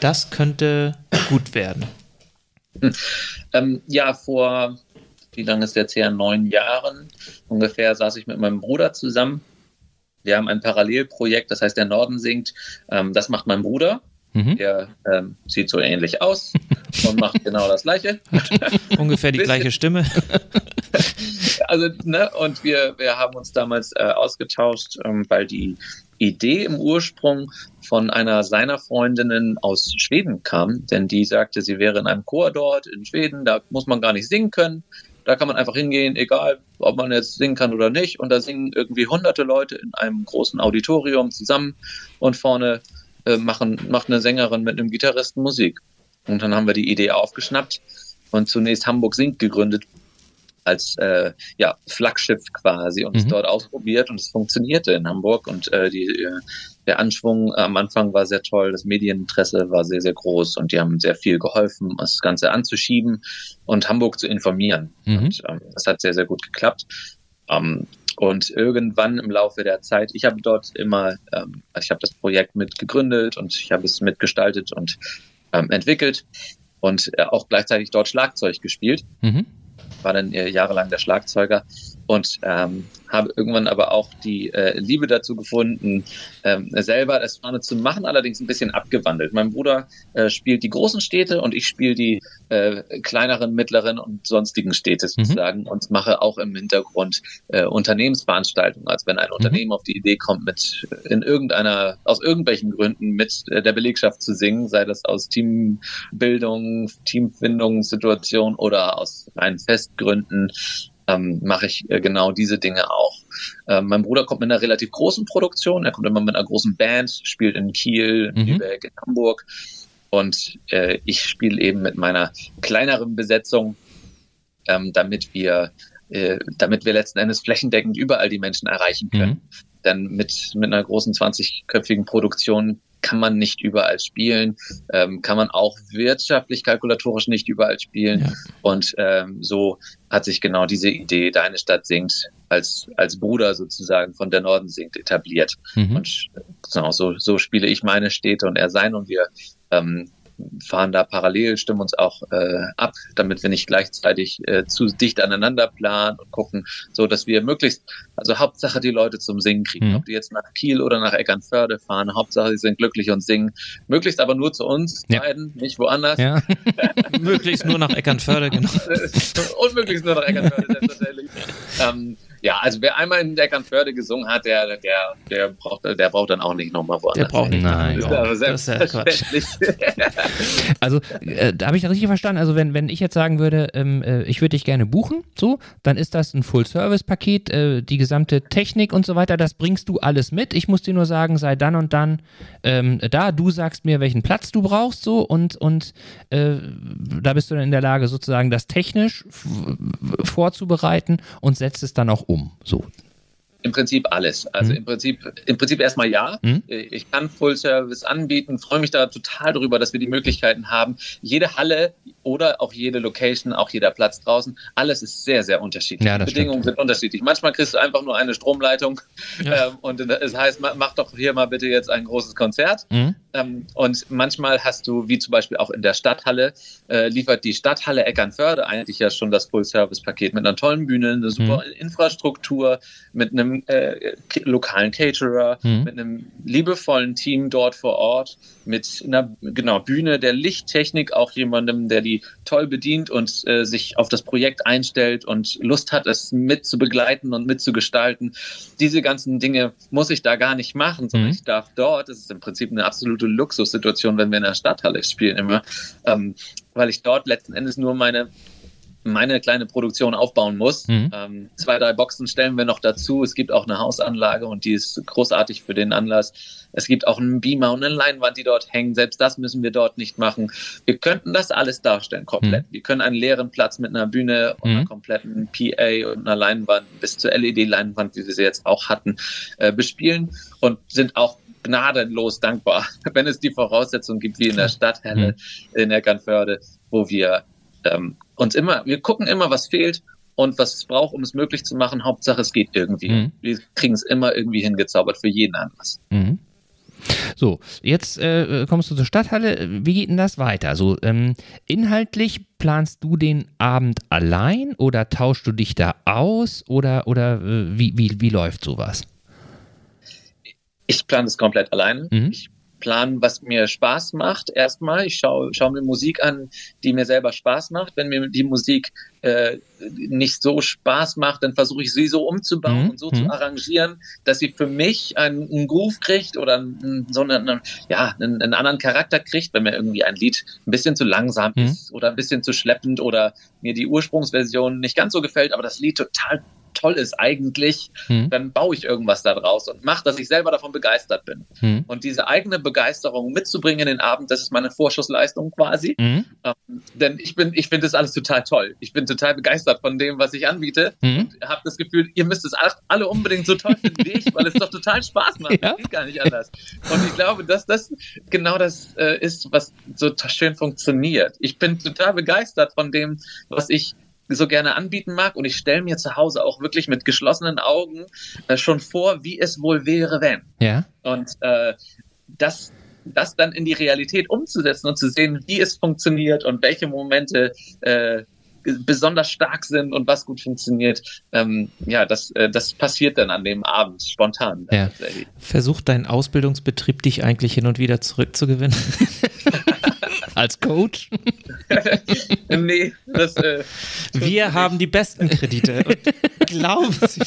das könnte gut werden? Hm. Ähm, ja, vor, wie lange ist jetzt her? Neun Jahren ungefähr saß ich mit meinem Bruder zusammen. Wir haben ein Parallelprojekt, das heißt, der Norden singt. Ähm, das macht mein Bruder. Mhm. Der ähm, sieht so ähnlich aus und macht genau das Gleiche. Ungefähr die gleiche Stimme. also, ne, und wir, wir haben uns damals äh, ausgetauscht, ähm, weil die Idee im Ursprung von einer seiner Freundinnen aus Schweden kam, denn die sagte, sie wäre in einem Chor dort in Schweden, da muss man gar nicht singen können. Da kann man einfach hingehen, egal ob man jetzt singen kann oder nicht. Und da singen irgendwie hunderte Leute in einem großen Auditorium zusammen und vorne äh, machen, macht eine Sängerin mit einem Gitarristen Musik. Und dann haben wir die Idee aufgeschnappt und zunächst Hamburg singt gegründet als äh, ja, Flaggschiff quasi und mhm. es dort ausprobiert und es funktionierte in Hamburg und äh, die, äh, der Anschwung am Anfang war sehr toll, das Medieninteresse war sehr, sehr groß und die haben sehr viel geholfen, das Ganze anzuschieben und Hamburg zu informieren. Mhm. Und ähm, das hat sehr, sehr gut geklappt. Ähm, und irgendwann im Laufe der Zeit, ich habe dort immer, ähm, also ich habe das Projekt mit gegründet und ich habe es mitgestaltet und ähm, entwickelt und äh, auch gleichzeitig dort Schlagzeug gespielt. Mhm war dann äh, jahrelang der Schlagzeuger und ähm, habe irgendwann aber auch die äh, Liebe dazu gefunden, ähm, selber das vorne zu machen, allerdings ein bisschen abgewandelt. Mein Bruder äh, spielt die großen Städte und ich spiele die äh, kleineren, mittleren und sonstigen Städte mhm. sozusagen mhm. und mache auch im Hintergrund äh, Unternehmensveranstaltungen. Also wenn ein mhm. Unternehmen auf die Idee kommt, mit in irgendeiner, aus irgendwelchen Gründen mit äh, der Belegschaft zu singen, sei das aus Teambildung, Teamfindungssituation oder aus rein Festgründen, ähm, mache ich äh, genau diese Dinge auch. Ähm, mein Bruder kommt mit einer relativ großen Produktion. Er kommt immer mit einer großen Band, spielt in Kiel, in mhm. Lübeck, in Hamburg. Und äh, ich spiele eben mit meiner kleineren Besetzung, ähm, damit wir äh, damit wir letzten Endes flächendeckend überall die Menschen erreichen können. Mhm. Denn mit, mit einer großen 20-köpfigen Produktion kann man nicht überall spielen, ähm, kann man auch wirtschaftlich, kalkulatorisch nicht überall spielen. Ja. Und ähm, so hat sich genau diese Idee, Deine Stadt singt, als, als Bruder sozusagen von der Norden singt, etabliert. Mhm. Und genau, so, so spiele ich meine Städte und er sein und wir ähm, fahren da parallel, stimmen uns auch äh, ab, damit wir nicht gleichzeitig äh, zu dicht aneinander planen und gucken, so dass wir möglichst, also Hauptsache die Leute zum Singen kriegen. Mhm. Ob die jetzt nach Kiel oder nach Eckernförde fahren, Hauptsache sie sind glücklich und singen. Möglichst aber nur zu uns ja. beiden, nicht woanders. Ja. möglichst nur nach Eckernförde, genau. und möglichst nur nach Eckernförde, selbstverständlich. ähm, Ja, also wer einmal in Deckernförde gesungen hat, der, der, der, braucht, der braucht dann auch nicht nochmal woanders. Der braucht nicht Nein. Das ist Das ist ja Quatsch. Also, äh, da habe ich das richtig verstanden. Also, wenn, wenn ich jetzt sagen würde, ähm, äh, ich würde dich gerne buchen, so, dann ist das ein Full-Service-Paket, äh, die gesamte Technik und so weiter, das bringst du alles mit. Ich muss dir nur sagen, sei dann und dann ähm, da. Du sagst mir, welchen Platz du brauchst, so, und, und äh, da bist du dann in der Lage, sozusagen das technisch vorzubereiten und setzt es dann auch um. So. Im Prinzip alles. Also Mhm. im Prinzip, im Prinzip erstmal ja. Mhm. Ich kann Full Service anbieten, freue mich da total darüber, dass wir die Möglichkeiten haben. Jede Halle oder auch jede Location, auch jeder Platz draußen, alles ist sehr, sehr unterschiedlich. Ja, die Bedingungen sind unterschiedlich. Manchmal kriegst du einfach nur eine Stromleitung Ja. ähm, und es heißt, ma- mach doch hier mal bitte jetzt ein großes Konzert. Mhm. Ähm, und manchmal hast du, wie zum Beispiel auch in der Stadthalle, äh, liefert die Stadthalle Eckernförde eigentlich ja schon das Full-Service-Paket mit einer tollen Bühne, eine super Infrastruktur, mit einem äh, lokalen Caterer, Mhm. mit einem liebevollen Team dort vor Ort, mit einer genau, Bühne der Lichttechnik, auch jemandem, der die toll bedient und äh, sich auf das Projekt einstellt und Lust hat, es mit zu begleiten und mitzugestalten. Diese ganzen Dinge muss ich da gar nicht machen, sondern Mhm. ich darf dort, das ist im Prinzip eine absolute Luxussituation, wenn wir in der Stadthalle spielen immer, ähm, weil ich dort letzten Endes nur meine meine kleine Produktion aufbauen muss. Mhm. Ähm, zwei, drei Boxen stellen wir noch dazu. Es gibt auch eine Hausanlage und die ist großartig für den Anlass. Es gibt auch einen Beamer und eine Leinwand, die dort hängen. Selbst das müssen wir dort nicht machen. Wir könnten das alles darstellen, komplett. Wir können einen leeren Platz mit einer Bühne und einer Mhm. kompletten PA und einer Leinwand bis zur LED-Leinwand, wie wir sie jetzt auch hatten, äh, bespielen und sind auch gnadenlos dankbar, wenn es die Voraussetzungen gibt, wie in der Stadthalle in Eckernförde, wo wir ähm, uns immer, wir gucken immer, was fehlt und was es braucht, um es möglich zu machen. Hauptsache, es geht irgendwie. Mhm. Wir kriegen es immer irgendwie hingezaubert für jeden Anlass. Mhm. So, jetzt äh, kommst du zur Stadthalle. Wie geht denn das weiter? So, ähm, inhaltlich planst du den Abend allein oder tauschst du dich da aus oder, oder äh, wie, wie, wie läuft sowas? Ich plane es komplett alleine. Mhm. Ich plane, was mir Spaß macht. Erstmal, ich schaue schau mir Musik an, die mir selber Spaß macht. Wenn mir die Musik äh, nicht so Spaß macht, dann versuche ich sie so umzubauen Mhm. und so Mhm. zu arrangieren, dass sie für mich einen, einen Groove kriegt oder einen, so einen, ja, einen, einen anderen Charakter kriegt, wenn mir irgendwie ein Lied ein bisschen zu langsam Mhm. ist oder ein bisschen zu schleppend oder mir die Ursprungsversion nicht ganz so gefällt, aber das Lied total toll ist eigentlich, Hm? dann baue ich irgendwas da draus und mache, dass ich selber davon begeistert bin. Hm? Und diese eigene Begeisterung mitzubringen in den Abend, das ist meine Vorschussleistung quasi. Hm? Ähm, denn ich bin, ich finde das alles total toll. Ich bin total begeistert von dem, was ich anbiete. Hm? Habe das Gefühl, ihr müsst es alle unbedingt so toll finden wie ich, weil es doch total Spaß macht. Ja. Das geht gar nicht anders. Und ich glaube, dass das genau das äh, ist, was so schön funktioniert. Ich bin total begeistert von dem, was ich so gerne anbieten mag und ich stelle mir zu Hause auch wirklich mit geschlossenen Augen äh, schon vor, wie es wohl wäre, wenn. Ja? Und äh, das, das dann in die Realität umzusetzen und zu sehen, wie es funktioniert und welche Momente äh, besonders stark sind und was gut funktioniert, ähm, ja, das, äh, das passiert dann an dem Abend spontan. Ja. Versucht dein Ausbildungsbetrieb dich eigentlich hin und wieder zurückzugewinnen? Als Coach? nee, das, äh, Wir haben die besten Kredite. Glauben Sie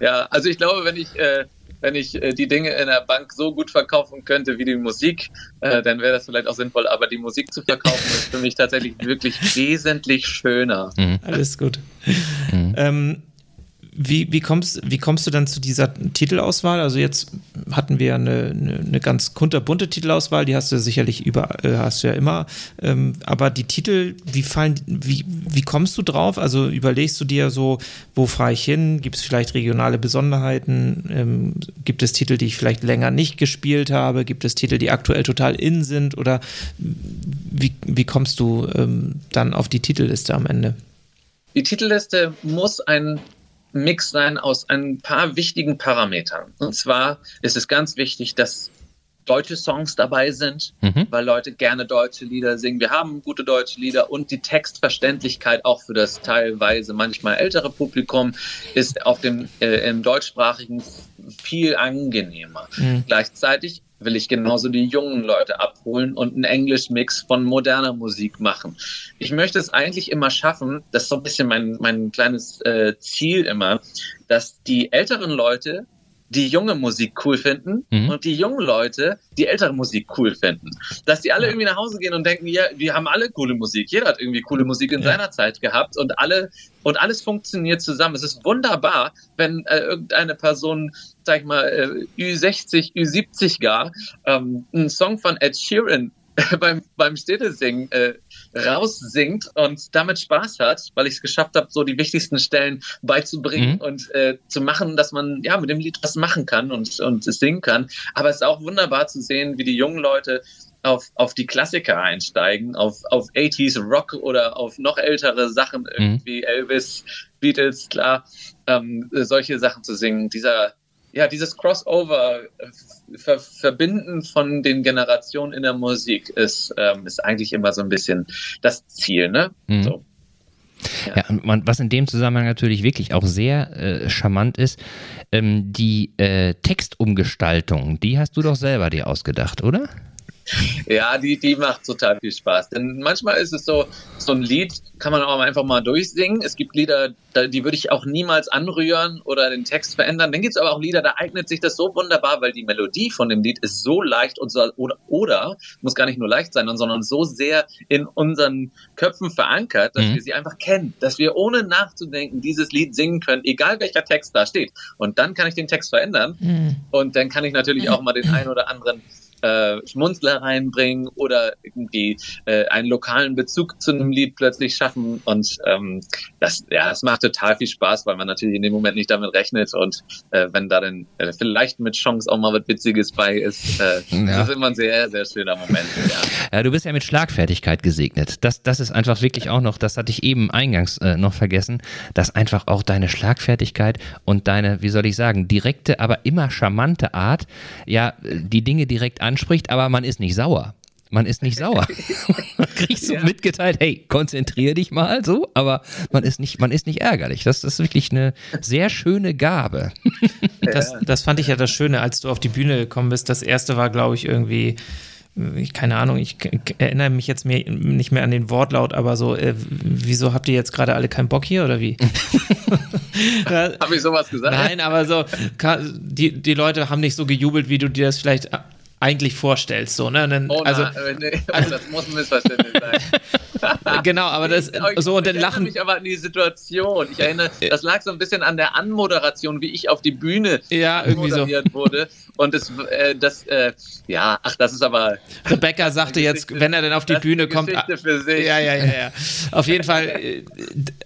ja, also ich glaube, wenn ich, äh, wenn ich äh, die Dinge in der Bank so gut verkaufen könnte wie die Musik, äh, dann wäre das vielleicht auch sinnvoll. Aber die Musik zu verkaufen ist für mich tatsächlich wirklich wesentlich schöner. Hm. Alles gut. Hm. Ähm, wie, wie, kommst, wie kommst du dann zu dieser Titelauswahl? Also jetzt hatten wir eine, eine, eine ganz kunterbunte Titelauswahl, die hast du sicherlich über, äh, hast du ja immer. Ähm, aber die Titel, wie fallen, wie, wie kommst du drauf? Also überlegst du dir so, wo fahre ich hin? Gibt es vielleicht regionale Besonderheiten? Ähm, gibt es Titel, die ich vielleicht länger nicht gespielt habe? Gibt es Titel, die aktuell total in sind? Oder wie, wie kommst du ähm, dann auf die Titelliste am Ende? Die Titelliste muss ein Mix sein aus ein paar wichtigen Parametern. Und zwar ist es ganz wichtig, dass deutsche Songs dabei sind, mhm. weil Leute gerne deutsche Lieder singen. Wir haben gute deutsche Lieder und die Textverständlichkeit auch für das teilweise manchmal ältere Publikum ist auf dem äh, im deutschsprachigen viel angenehmer. Mhm. Gleichzeitig will ich genauso die jungen Leute abholen und einen Englisch-Mix von moderner Musik machen. Ich möchte es eigentlich immer schaffen, das ist so ein bisschen mein, mein kleines äh, Ziel immer, dass die älteren Leute die junge Musik cool finden mhm. und die jungen Leute die ältere Musik cool finden. Dass die alle irgendwie nach Hause gehen und denken, ja, wir haben alle coole Musik. Jeder hat irgendwie coole Musik in ja. seiner Zeit gehabt und alle und alles funktioniert zusammen. Es ist wunderbar, wenn äh, irgendeine Person, sag ich mal, äh, Ü60, Ü70 gar, ähm, einen Song von Ed Sheeran beim, beim Städtesingen äh, raussingt und damit Spaß hat, weil ich es geschafft habe, so die wichtigsten Stellen beizubringen mhm. und äh, zu machen, dass man ja mit dem Lied was machen kann und, und es singen kann. Aber es ist auch wunderbar zu sehen, wie die jungen Leute auf, auf die Klassiker einsteigen, auf, auf 80s Rock oder auf noch ältere Sachen, mhm. irgendwie Elvis, Beatles, klar, ähm, solche Sachen zu singen. Dieser ja, dieses Crossover, äh, ver Verbinden von den Generationen in der Musik ist, ähm, ist eigentlich immer so ein bisschen das Ziel, ne? Mhm. So. Ja, ja man, was in dem Zusammenhang natürlich wirklich auch sehr äh, charmant ist, ähm, die äh, Textumgestaltung, die hast du doch selber dir ausgedacht, oder? Ja, die, die macht total viel Spaß. Denn manchmal ist es so, so ein Lied kann man auch einfach mal durchsingen. Es gibt Lieder, die würde ich auch niemals anrühren oder den Text verändern. Dann gibt es aber auch Lieder, da eignet sich das so wunderbar, weil die Melodie von dem Lied ist so leicht und so, oder, oder muss gar nicht nur leicht sein, sondern so sehr in unseren Köpfen verankert, dass mhm. wir sie einfach kennen, dass wir ohne nachzudenken dieses Lied singen können, egal welcher Text da steht. Und dann kann ich den Text verändern mhm. und dann kann ich natürlich auch mal den einen oder anderen äh, Schmunzler reinbringen oder irgendwie äh, einen lokalen Bezug zu einem Lied plötzlich schaffen. Und ähm, das, ja, das macht total viel Spaß, weil man natürlich in dem Moment nicht damit rechnet. Und äh, wenn da dann äh, vielleicht mit Chance auch mal was Witziges bei ist, äh, ja. das ist immer ein sehr, sehr schöner Moment. Ja. ja, du bist ja mit Schlagfertigkeit gesegnet. Das, das ist einfach wirklich auch noch, das hatte ich eben eingangs äh, noch vergessen, dass einfach auch deine Schlagfertigkeit und deine, wie soll ich sagen, direkte, aber immer charmante Art, ja, die Dinge direkt an anspricht, aber man ist nicht sauer. Man ist nicht sauer. man kriegt so ja. mitgeteilt, hey, konzentriere dich mal so, aber man ist nicht, man ist nicht ärgerlich. Das, das ist wirklich eine sehr schöne Gabe. das, das fand ich ja das Schöne, als du auf die Bühne gekommen bist. Das erste war, glaube ich, irgendwie ich, keine Ahnung, ich erinnere mich jetzt mehr, nicht mehr an den Wortlaut, aber so, äh, wieso habt ihr jetzt gerade alle keinen Bock hier oder wie? Habe ich sowas gesagt? Nein, aber so, die, die Leute haben nicht so gejubelt, wie du dir das vielleicht eigentlich vorstellst. So, ne? Dann, oh, also, na, nee, also, das muss ein Missverständnis sein. genau, aber das so und dann lachen. Ich mich aber an die Situation. Ich erinnere, das lag so ein bisschen an der Anmoderation, wie ich auf die Bühne ja, irgendwie so. wurde. Und das, äh, das äh, ja, ach, das ist aber. Rebecca sagte jetzt, wenn er dann auf die Bühne kommt. Für sich. Ja, ja, ja, ja. Auf jeden Fall, äh,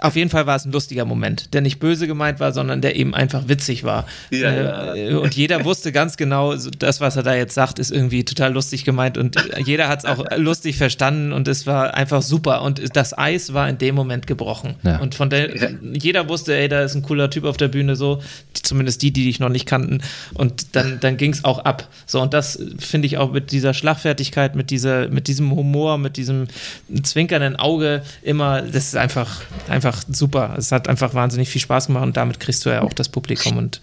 auf jeden Fall war es ein lustiger Moment, der nicht böse gemeint war, sondern der eben einfach witzig war. Ja, äh, ja. Und jeder wusste ganz genau, das, was er da jetzt sagt, ist irgendwie total lustig gemeint und jeder hat es auch lustig verstanden und es war einfach super. Und das Eis war in dem Moment gebrochen. Ja. Und von der, jeder wusste, ey, da ist ein cooler Typ auf der Bühne, so, zumindest die, die dich noch nicht kannten. Und dann, dann ging es auch ab. So, und das finde ich auch mit dieser Schlagfertigkeit, mit, dieser, mit diesem Humor, mit diesem zwinkernden Auge immer, das ist einfach, einfach super. Es hat einfach wahnsinnig viel Spaß gemacht und damit kriegst du ja auch das Publikum und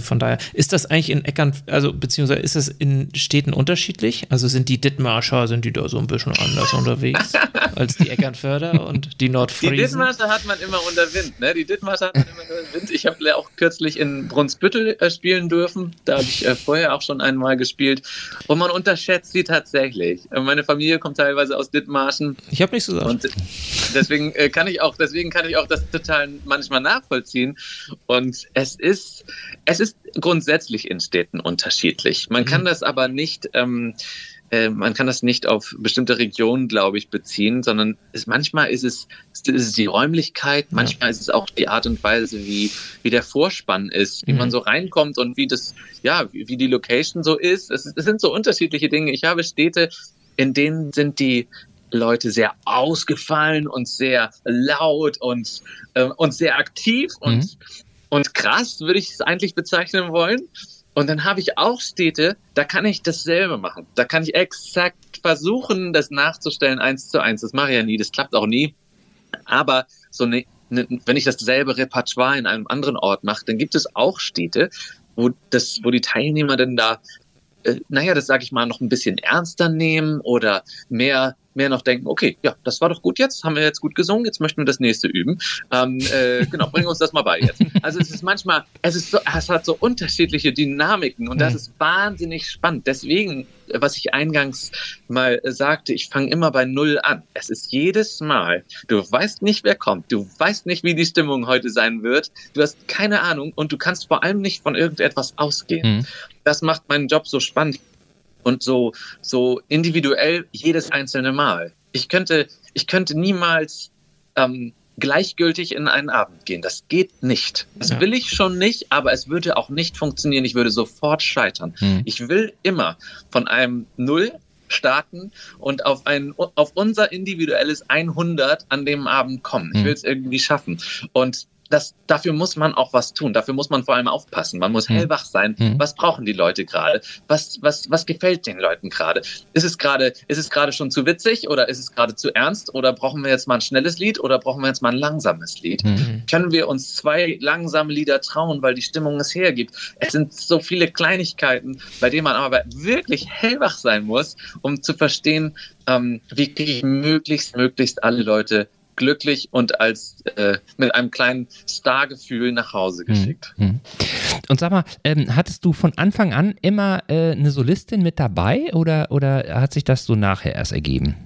von daher, ist das eigentlich in Eckern, also beziehungsweise ist es in Städten unterschiedlich? Also sind die Dittmarscher, sind die da so ein bisschen anders unterwegs als die Eckernförder und die Nordfriesen? Die Dittmarscher hat man immer unter Wind, ne? Die Dittmarscher hat man immer unter Wind. Ich habe auch kürzlich in Brunsbüttel äh, spielen dürfen. Da habe ich äh, vorher auch schon einmal gespielt. Und man unterschätzt sie tatsächlich. Äh, meine Familie kommt teilweise aus Dithmarschen. Ich habe nichts gesagt. Und deswegen äh, kann ich auch, deswegen kann ich auch das total manchmal nachvollziehen. Und es ist, es ist grundsätzlich in Städten unterschiedlich. Man kann mhm. das aber nicht, ähm, äh, man kann das nicht auf bestimmte Regionen, glaube ich, beziehen, sondern es, manchmal ist es, ist es die Räumlichkeit, manchmal ja. ist es auch die Art und Weise, wie, wie der Vorspann ist, wie mhm. man so reinkommt und wie das, ja, wie, wie die Location so ist. Es, es sind so unterschiedliche Dinge. Ich habe Städte, in denen sind die Leute sehr ausgefallen und sehr laut und, äh, und sehr aktiv und, mhm und krass würde ich es eigentlich bezeichnen wollen. Und dann habe ich auch Städte, da kann ich dasselbe machen. Da kann ich exakt versuchen, das nachzustellen, eins zu eins. Das mache ich ja nie, das klappt auch nie. Aber so eine, eine wenn ich dasselbe Repertoire in einem anderen Ort mache, dann gibt es auch Städte, wo das, wo die Teilnehmer dann da äh, naja, das sage ich mal, noch ein bisschen ernster nehmen oder mehr mehr noch denken, okay, ja, das war doch gut jetzt, haben wir jetzt gut gesungen, jetzt möchten wir das nächste üben. Ähm, äh, genau, bring uns das mal bei jetzt. Also es ist manchmal, es ist so, es hat so unterschiedliche Dynamiken und das ist wahnsinnig spannend. Deswegen, was ich eingangs mal sagte, ich fange immer bei Null an. Es ist jedes Mal, du weißt nicht, wer kommt, du weißt nicht, wie die Stimmung heute sein wird, du hast keine Ahnung und du kannst vor allem nicht von irgendetwas ausgehen. Mhm. Das macht meinen Job so spannend und so, so individuell jedes einzelne Mal. Ich könnte, ich könnte niemals ähm, gleichgültig in einen Abend gehen. Das geht nicht. Das ja. will ich schon nicht, aber es würde auch nicht funktionieren. Ich würde sofort scheitern. Hm. Ich will immer von einem Null starten und auf ein auf unser individuelles 100 an dem Abend kommen. Ich hm. will es irgendwie schaffen. Und das, dafür muss man auch was tun. Dafür muss man vor allem aufpassen. Man muss hm. hellwach sein. Mhm. Was brauchen die Leute gerade? Was, was, was gefällt den Leuten gerade? Ist es gerade, ist es gerade schon zu witzig oder ist es gerade zu ernst? Oder brauchen wir jetzt mal ein schnelles Lied oder brauchen wir jetzt mal ein langsames Lied? Mhm. Können wir uns zwei langsame Lieder trauen, weil die Stimmung es hergibt? Es sind so viele Kleinigkeiten, bei denen man aber wirklich hellwach sein muss, um zu verstehen, ähm, wie kriege ich möglichst, möglichst alle Leute glücklich und als äh, mit einem kleinen Stargefühl nach Hause hm, geschickt. Mhm. Und sag mal, ähm, hattest du von Anfang an immer äh, eine Solistin mit dabei oder, oder hat sich das so nachher erst ergeben?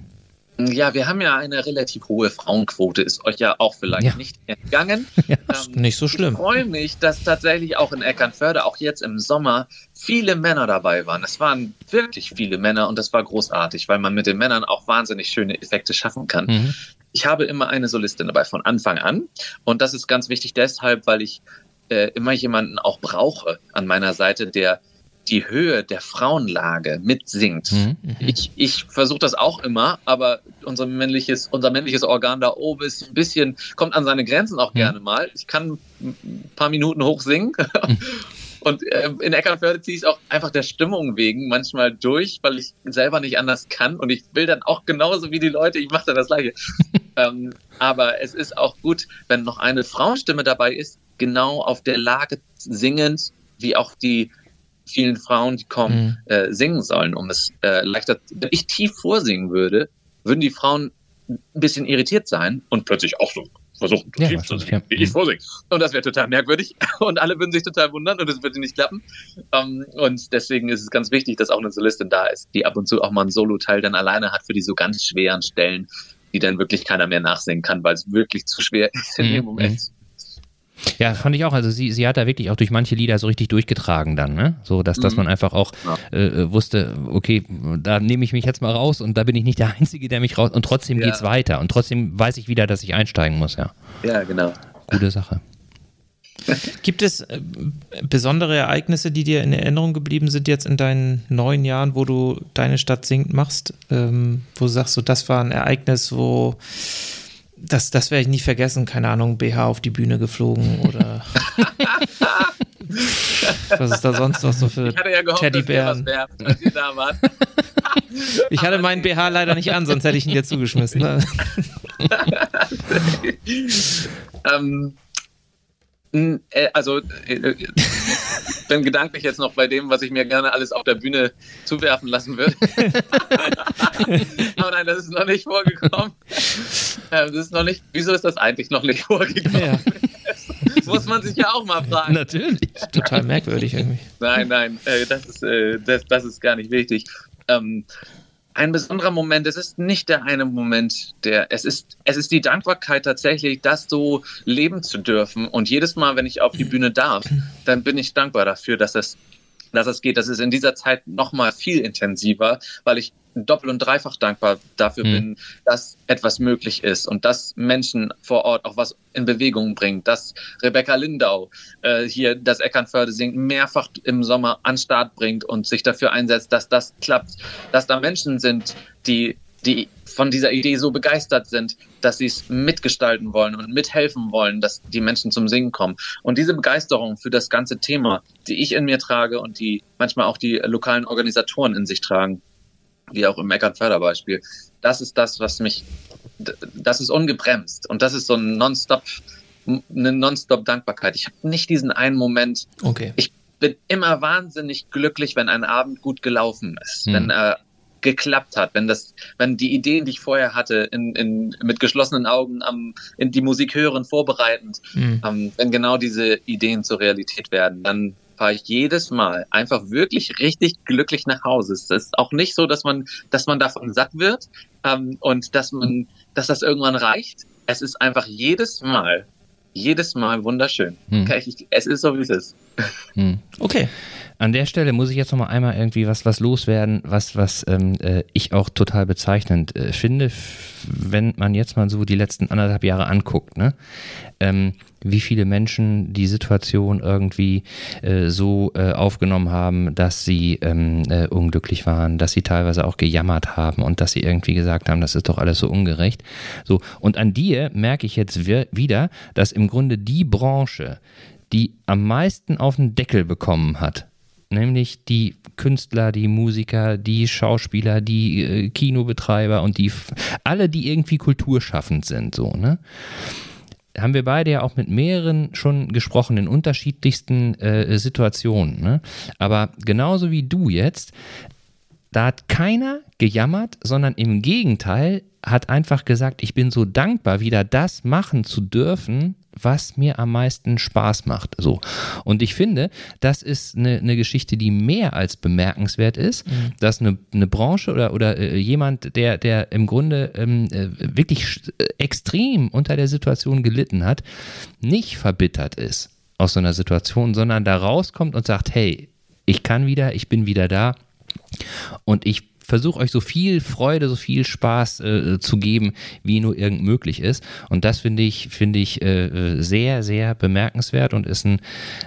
Ja, wir haben ja eine relativ hohe Frauenquote, ist euch ja auch vielleicht ja. nicht entgangen. Ja, ähm, nicht so schlimm. Ich freue mich, dass tatsächlich auch in Eckernförde, auch jetzt im Sommer, viele Männer dabei waren. Es waren wirklich viele Männer und das war großartig, weil man mit den Männern auch wahnsinnig schöne Effekte schaffen kann. Mhm. Ich habe immer eine Solistin dabei von Anfang an. Und das ist ganz wichtig deshalb, weil ich äh, immer jemanden auch brauche an meiner Seite, der die Höhe der Frauenlage mitsingt. Mhm, mhm. ich ich versuche das auch immer, aber unser männliches, unser männliches Organ da oben ist ein bisschen, kommt an seine Grenzen auch mhm. gerne mal. Ich kann ein paar Minuten hoch singen. Mhm. Und äh, in Eckernförde ziehe ich es auch einfach der Stimmung wegen manchmal durch, weil ich selber nicht anders kann. Und ich will dann auch genauso wie die Leute, ich mache dann das Gleiche. ähm, aber es ist auch gut, wenn noch eine Frauenstimme dabei ist, genau auf der Lage singend, wie auch die vielen Frauen, die kommen, mhm. äh, singen sollen, um es äh, leichter. Wenn ich tief vorsingen würde, würden die Frauen ein bisschen irritiert sein und plötzlich auch so versuchen, ja, tief zu singen, wie ich mhm. vorsinge. Und das wäre total merkwürdig und alle würden sich total wundern und es würde nicht klappen. Um, ähm, und deswegen ist es ganz wichtig, dass auch eine Solistin da ist, die ab und zu auch mal ein Solo-Teil dann alleine hat für die so ganz schweren Stellen, die dann wirklich keiner mehr nachsingen kann, weil es wirklich zu schwer ist in mhm. dem Moment. Mhm. Ja, fand ich auch. Also sie, sie hat da wirklich auch durch manche Lieder so richtig durchgetragen dann, ne? So, dass, mhm. dass man einfach auch ja. äh, wusste, okay, da nehme ich mich jetzt mal raus und da bin ich nicht der Einzige, der mich raus und trotzdem ja. geht's weiter und trotzdem weiß ich wieder, dass ich einsteigen muss, ja. Ja, genau. Gute Sache. Gibt es äh, besondere Ereignisse, die dir in Erinnerung geblieben sind jetzt in deinen neun Jahren, wo du deine Stadt singt machst? Ähm, wo du sagst, so, das war ein Ereignis, wo das, das werde ich nie vergessen. Keine Ahnung, BH auf die Bühne geflogen oder. was ist da sonst noch so für ich hatte ja gehofft, Teddybären? Wär, als ihr da wart. ich hatte meinen BH leider nicht an, sonst hätte ich ihn dir zugeschmissen. Ne? ähm, äh, also, äh, äh, bin gedanklich jetzt noch bei dem, was ich mir gerne alles auf der Bühne zuwerfen lassen würde. Aber nein, das ist noch nicht vorgekommen. Das ist noch nicht, wieso ist das eigentlich noch nicht vorgekommen? Ja. Das muss man sich ja auch mal fragen. Natürlich. Total merkwürdig irgendwie. Nein, nein, das ist, das, das ist gar nicht wichtig. Ähm, ein besonderer Moment. Es ist nicht der eine Moment, der, es ist, es ist die Dankbarkeit tatsächlich, das so leben zu dürfen. Und jedes Mal, wenn ich auf die Bühne darf, dann bin ich dankbar dafür, dass es, dass es geht. Das ist in dieser Zeit noch mal viel intensiver, weil ich doppelt und dreifach dankbar dafür mhm. bin, dass etwas möglich ist und dass Menschen vor Ort auch was in Bewegung bringen, dass Rebecca Lindau äh, hier das Eckernförde singt mehrfach im Sommer an Start bringt und sich dafür einsetzt, dass das klappt, dass da Menschen sind, die die von dieser Idee so begeistert sind, dass sie es mitgestalten wollen und mithelfen wollen, dass die Menschen zum Singen kommen. Und diese Begeisterung für das ganze Thema, die ich in mir trage und die manchmal auch die lokalen Organisatoren in sich tragen, wie auch im Eckart-Förder-Beispiel, das ist das, was mich, das ist ungebremst und das ist so ein Nonstop, eine Nonstop-Dankbarkeit. Ich habe nicht diesen einen Moment. Okay. Ich bin immer wahnsinnig glücklich, wenn ein Abend gut gelaufen ist, hm. wenn er geklappt hat, wenn das, wenn die Ideen, die ich vorher hatte, in, in, mit geschlossenen Augen am, in die Musik hören, vorbereitend, hm. ähm, wenn genau diese Ideen zur Realität werden, dann fahre ich jedes Mal einfach wirklich richtig glücklich nach Hause. Es ist auch nicht so, dass man, dass man davon satt wird ähm, und dass man, dass das irgendwann reicht. Es ist einfach jedes Mal jedes Mal wunderschön. Hm. Ich, es ist so, wie es ist. Hm. Okay. An der Stelle muss ich jetzt noch mal einmal irgendwie was, was loswerden, was, was ähm, äh, ich auch total bezeichnend äh, finde, wenn man jetzt mal so die letzten anderthalb Jahre anguckt, ne? Ähm, wie viele Menschen die Situation irgendwie äh, so äh, aufgenommen haben, dass sie ähm, äh, unglücklich waren, dass sie teilweise auch gejammert haben und dass sie irgendwie gesagt haben, das ist doch alles so ungerecht. So, und an dir merke ich jetzt wieder, dass im Grunde die Branche, die am meisten auf den Deckel bekommen hat, nämlich die Künstler, die Musiker, die Schauspieler, die äh, Kinobetreiber und die alle, die irgendwie kulturschaffend sind, so, ne? haben wir beide ja auch mit mehreren schon gesprochen in unterschiedlichsten äh, Situationen. Ne? Aber genauso wie du jetzt, da hat keiner gejammert, sondern im Gegenteil hat einfach gesagt, ich bin so dankbar, wieder das machen zu dürfen, was mir am meisten Spaß macht. So. Und ich finde, das ist eine, eine Geschichte, die mehr als bemerkenswert ist, mhm. dass eine, eine Branche oder, oder äh, jemand, der, der im Grunde ähm, äh, wirklich äh, extrem unter der Situation gelitten hat, nicht verbittert ist aus so einer Situation, sondern da rauskommt und sagt, hey, ich kann wieder, ich bin wieder da und ich versuche euch so viel Freude, so viel Spaß äh, zu geben, wie nur irgend möglich ist. Und das finde ich, finde ich äh, sehr, sehr bemerkenswert und ist ein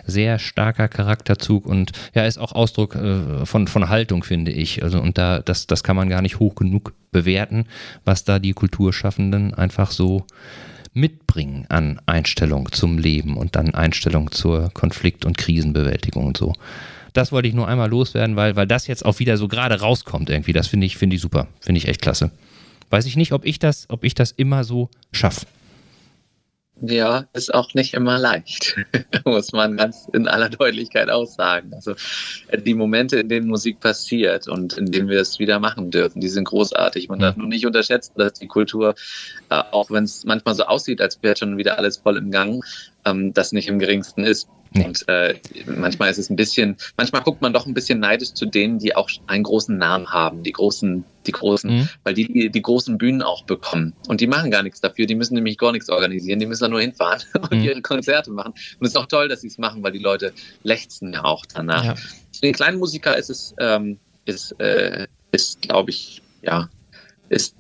sehr starker Charakterzug und ja, ist auch Ausdruck äh, von, von Haltung, finde ich. Also und da, das, das kann man gar nicht hoch genug bewerten, was da die Kulturschaffenden einfach so mitbringen an Einstellung zum Leben und dann Einstellung zur Konflikt- und Krisenbewältigung und so. Das wollte ich nur einmal loswerden, weil, weil das jetzt auch wieder so gerade rauskommt irgendwie. Das finde ich, finde ich super. Finde ich echt klasse. Weiß ich nicht, ob ich das, ob ich das immer so schaffe. Ja, ist auch nicht immer leicht, muss man ganz in aller Deutlichkeit aussagen. Also äh, die Momente, in denen Musik passiert und in denen wir es wieder machen dürfen, die sind großartig. Man darf nur nicht unterschätzen, dass die Kultur, äh, auch wenn es manchmal so aussieht, als wäre schon wieder alles voll im Gang, ähm, das nicht im geringsten ist. Nee. Und äh, manchmal ist es ein bisschen, manchmal guckt man doch ein bisschen neidisch zu denen, die auch einen großen Namen haben, die großen, die großen, mhm. weil die, die großen Bühnen auch bekommen. Und die machen gar nichts dafür, die müssen nämlich gar nichts organisieren, die müssen da nur hinfahren und mhm. ihre Konzerte machen. Und es ist auch toll, dass sie es machen, weil die Leute lechzen ja auch danach. Ja. Für den kleinen Musiker ist es, ähm, ist, äh, ist glaube ich, ja, ist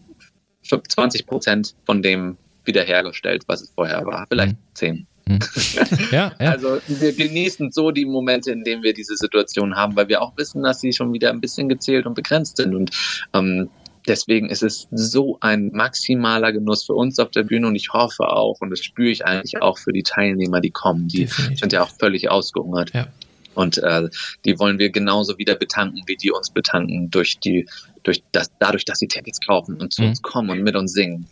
20 Prozent von dem wiederhergestellt, was es vorher war. Vielleicht mhm. 10. Hm. ja, ja. Also wir genießen so die Momente, in denen wir diese Situation haben, weil wir auch wissen, dass sie schon wieder ein bisschen gezählt und begrenzt sind. Und ähm, deswegen ist es so ein maximaler Genuss für uns auf der Bühne und ich hoffe auch, und das spüre ich eigentlich auch für die Teilnehmer, die kommen, die Definitiv. sind ja auch völlig ausgehungert. Ja. Und äh, die wollen wir genauso wieder betanken, wie die uns betanken, durch die, durch das, dadurch, dass sie Tickets kaufen und zu mhm. uns kommen und mit uns singen.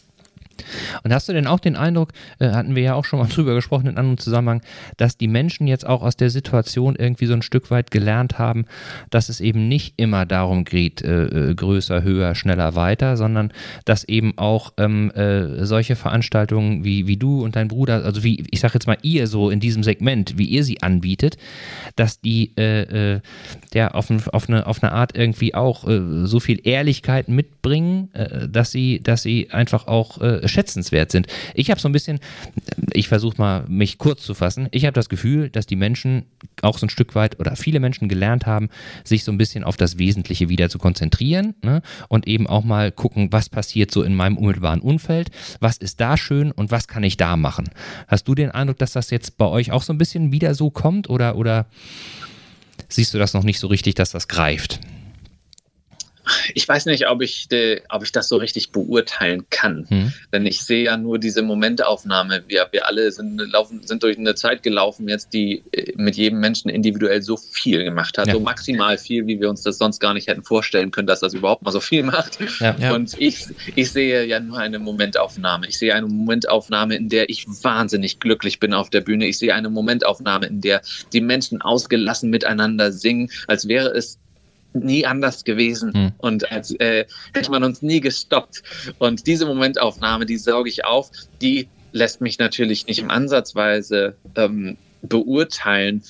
Und hast du denn auch den Eindruck, äh, hatten wir ja auch schon mal drüber gesprochen in einem Zusammenhang, dass die Menschen jetzt auch aus der Situation irgendwie so ein Stück weit gelernt haben, dass es eben nicht immer darum geht, äh, äh größer, höher, schneller, weiter, sondern dass eben auch ähm, äh, solche Veranstaltungen wie, wie du und dein Bruder, also wie, ich sag jetzt mal ihr so in diesem Segment, wie ihr sie anbietet, dass die äh, äh ja auf, auf, eine, auf eine Art irgendwie auch so viel Ehrlichkeit mitbringen, dass sie, dass sie einfach auch schätzenswert sind. Ich habe so ein bisschen, ich versuche mal, mich kurz zu fassen, ich habe das Gefühl, dass die Menschen auch so ein Stück weit oder viele Menschen gelernt haben, sich so ein bisschen auf das Wesentliche wieder zu konzentrieren ne? und eben auch mal gucken, was passiert so in meinem unmittelbaren Umfeld, was ist da schön und was kann ich da machen. Hast du den Eindruck, dass das jetzt bei euch auch so ein bisschen wieder so kommt oder, oder siehst du das noch nicht so richtig, dass das greift? Ich weiß nicht, ob ich, de, ob ich das so richtig beurteilen kann. Hm. Denn ich sehe ja nur diese Momentaufnahme. Wir, wir alle sind, laufen, sind durch eine Zeit gelaufen, jetzt, die äh, mit jedem Menschen individuell so viel gemacht hat. Ja. So maximal viel, wie wir uns das sonst gar nicht hätten vorstellen können, dass das überhaupt mal so viel macht. Ja, ja. Und ich, ich sehe ja nur eine Momentaufnahme. Ich sehe eine Momentaufnahme, in der ich wahnsinnig glücklich bin auf der Bühne. Ich sehe eine Momentaufnahme, in der die Menschen ausgelassen miteinander singen, als wäre es nie anders gewesen hm. und als äh, hätte man uns nie gestoppt. Und diese Momentaufnahme, die sauge ich auf, die lässt mich natürlich nicht im Ansatzweise ähm, beurteilen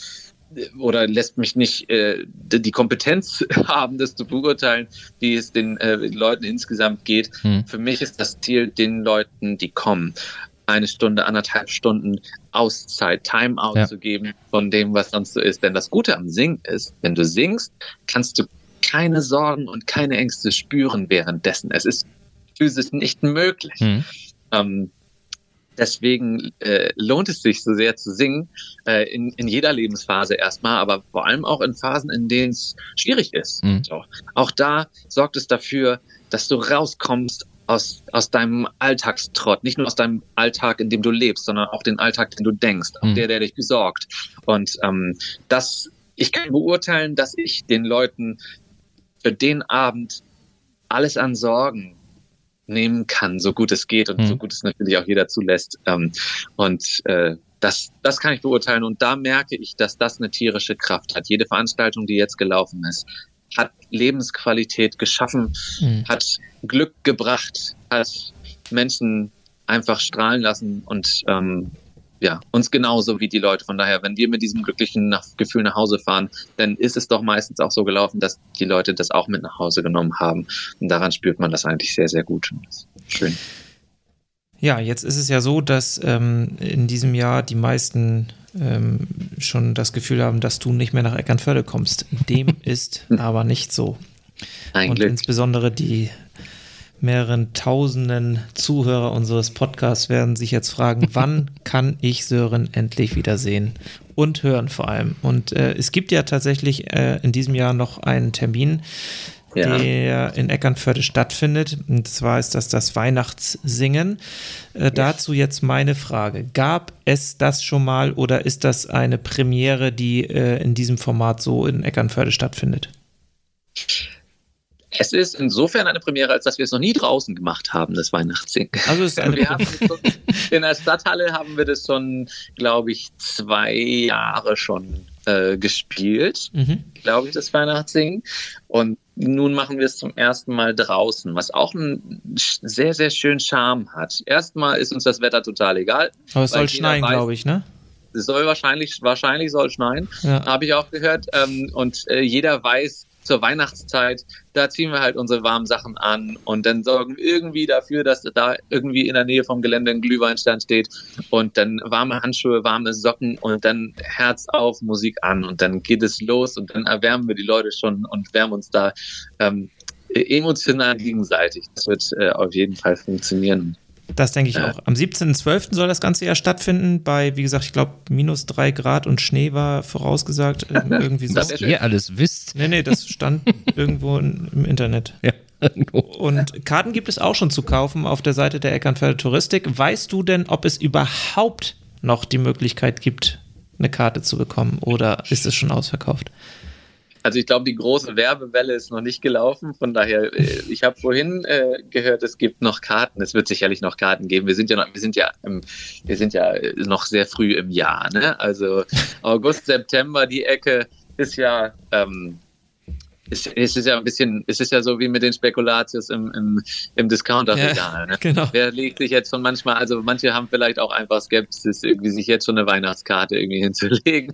oder lässt mich nicht äh, die Kompetenz haben, das zu beurteilen, wie es den äh, Leuten insgesamt geht. Hm. Für mich ist das Ziel, den Leuten, die kommen, eine Stunde, anderthalb Stunden Auszeit, Timeout ja. zu geben von dem, was sonst so ist. Denn das Gute am Singen ist, wenn du singst, kannst du keine Sorgen und keine Ängste spüren währenddessen. Es ist physisch nicht möglich. Mhm. Ähm, deswegen äh, lohnt es sich so sehr zu singen, äh, in, in jeder Lebensphase erstmal, aber vor allem auch in Phasen, in denen es schwierig ist. Mhm. So. Auch da sorgt es dafür, dass du rauskommst aus, aus deinem Alltagstrott, nicht nur aus deinem Alltag, in dem du lebst, sondern auch den Alltag, den du denkst, auch mhm. der, der dich besorgt. Und ähm, das, ich kann beurteilen, dass ich den Leuten für den Abend alles an Sorgen nehmen kann, so gut es geht und mhm. so gut es natürlich auch jeder zulässt. Ähm, und äh, das, das kann ich beurteilen. Und da merke ich, dass das eine tierische Kraft hat. Jede Veranstaltung, die jetzt gelaufen ist, hat Lebensqualität geschaffen, mhm. hat Glück gebracht, hat Menschen einfach strahlen lassen und ähm, ja, uns genauso wie die Leute. Von daher, wenn wir mit diesem glücklichen Gefühl nach Hause fahren, dann ist es doch meistens auch so gelaufen, dass die Leute das auch mit nach Hause genommen haben. Und daran spürt man das eigentlich sehr, sehr gut. Schön. Ja, jetzt ist es ja so, dass ähm, in diesem Jahr die meisten ähm, schon das Gefühl haben, dass du nicht mehr nach Eckernförde kommst. Dem ist aber nicht so. Ein Und Glück. insbesondere die mehreren tausenden Zuhörer unseres Podcasts werden sich jetzt fragen, wann kann ich Sören endlich wiedersehen und hören vor allem. Und äh, es gibt ja tatsächlich äh, in diesem Jahr noch einen Termin, ja. der in Eckernförde stattfindet. Und zwar ist das das Weihnachtssingen. Äh, ja. Dazu jetzt meine Frage. Gab es das schon mal oder ist das eine Premiere, die äh, in diesem Format so in Eckernförde stattfindet? Es ist insofern eine Premiere, als dass wir es noch nie draußen gemacht haben, das Weihnachtssingen. Also ist eine wir haben schon, in der Stadthalle haben wir das schon, glaube ich, zwei Jahre schon äh, gespielt, mhm. glaube ich, das Weihnachtssingen. Und nun machen wir es zum ersten Mal draußen, was auch einen sehr, sehr schönen Charme hat. Erstmal ist uns das Wetter total egal. Aber es soll schneien, glaube ich, ne? Es soll wahrscheinlich, wahrscheinlich soll schneien, ja. habe ich auch gehört. Ähm, und äh, jeder weiß, zur Weihnachtszeit, da ziehen wir halt unsere warmen Sachen an und dann sorgen irgendwie dafür, dass da irgendwie in der Nähe vom Gelände ein Glühweinstand steht und dann warme Handschuhe, warme Socken und dann Herz auf, Musik an und dann geht es los und dann erwärmen wir die Leute schon und wärmen uns da ähm, emotional gegenseitig. Das wird äh, auf jeden Fall funktionieren. Das denke ich ja. auch. Am 17.12. soll das Ganze ja stattfinden, bei, wie gesagt, ich glaube, minus drei Grad und Schnee war vorausgesagt. Irgendwie so. Ihr alles wisst. Nee, nee, das stand irgendwo im Internet. Ja. Und Karten gibt es auch schon zu kaufen auf der Seite der Eckernförde Touristik. Weißt du denn, ob es überhaupt noch die Möglichkeit gibt, eine Karte zu bekommen oder ist es schon ausverkauft? Also ich glaube, die große Werbewelle ist noch nicht gelaufen. Von daher, äh, ich habe vorhin äh, gehört, es gibt noch Karten. Es wird sicherlich noch Karten geben. Wir sind ja noch, wir sind ja, im, wir sind ja noch sehr früh im Jahr. Ne? Also August, September, die Ecke ist ja ähm, es, es ist ja ein bisschen, es ist ja so wie mit den Spekulatius im, im, im Discounter-Regal. Ja, ne? genau. Wer legt sich jetzt schon manchmal, also manche haben vielleicht auch einfach Skepsis, irgendwie sich jetzt schon eine Weihnachtskarte irgendwie hinzulegen.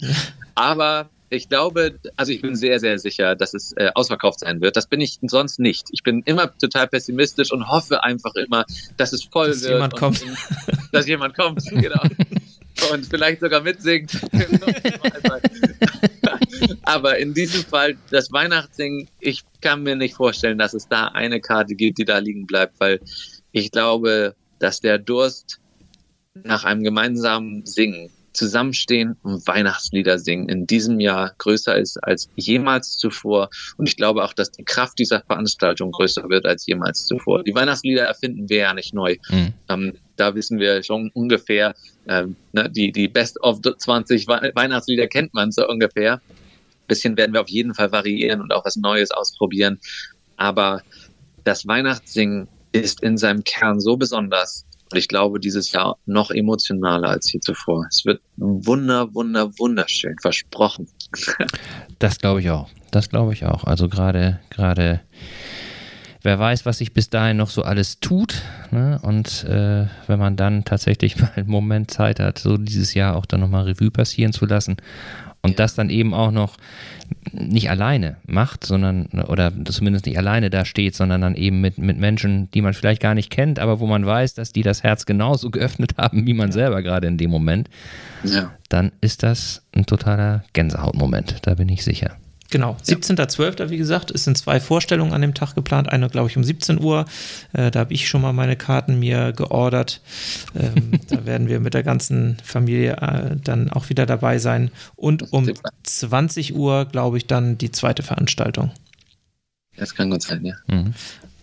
Aber ich glaube, also ich bin sehr, sehr sicher, dass es äh, ausverkauft sein wird. Das bin ich sonst nicht. Ich bin immer total pessimistisch und hoffe einfach immer, dass es voll dass wird. Jemand kommt. Und, dass jemand kommt, genau. und vielleicht sogar mitsingt. Aber in diesem Fall, das Weihnachtsding, ich kann mir nicht vorstellen, dass es da eine Karte gibt, die da liegen bleibt, weil ich glaube, dass der Durst nach einem gemeinsamen Singen zusammenstehen und Weihnachtslieder singen in diesem Jahr größer ist als jemals zuvor. Und ich glaube auch, dass die Kraft dieser Veranstaltung größer wird als jemals zuvor. Die Weihnachtslieder erfinden wir ja nicht neu. Mhm. Ähm, da wissen wir schon ungefähr, ähm, ne, die, die Best of 20 Weihnachtslieder kennt man so ungefähr. Ein bisschen werden wir auf jeden Fall variieren und auch was Neues ausprobieren. Aber das Weihnachtssingen ist in seinem Kern so besonders. Und ich glaube, dieses Jahr noch emotionaler als je zuvor. Es wird wunder, wunder, wunderschön, versprochen. Das glaube ich auch. Das glaube ich auch. Also gerade, gerade, wer weiß, was sich bis dahin noch so alles tut. Ne? Und äh, wenn man dann tatsächlich mal einen Moment Zeit hat, so dieses Jahr auch dann nochmal Revue passieren zu lassen und ja. das dann eben auch noch nicht alleine macht, sondern, oder zumindest nicht alleine da steht, sondern dann eben mit, mit Menschen, die man vielleicht gar nicht kennt, aber wo man weiß, dass die das Herz genauso geöffnet haben, wie man selber gerade in dem Moment, ja. dann ist das ein totaler Gänsehautmoment, da bin ich sicher. Genau, 17.12., wie gesagt, es sind zwei Vorstellungen an dem Tag geplant. Eine, glaube ich, um 17 Uhr. Äh, da habe ich schon mal meine Karten mir geordert. Ähm, da werden wir mit der ganzen Familie äh, dann auch wieder dabei sein. Und um 20 Uhr, glaube ich, dann die zweite Veranstaltung. Das kann gut sein, ja. Mhm.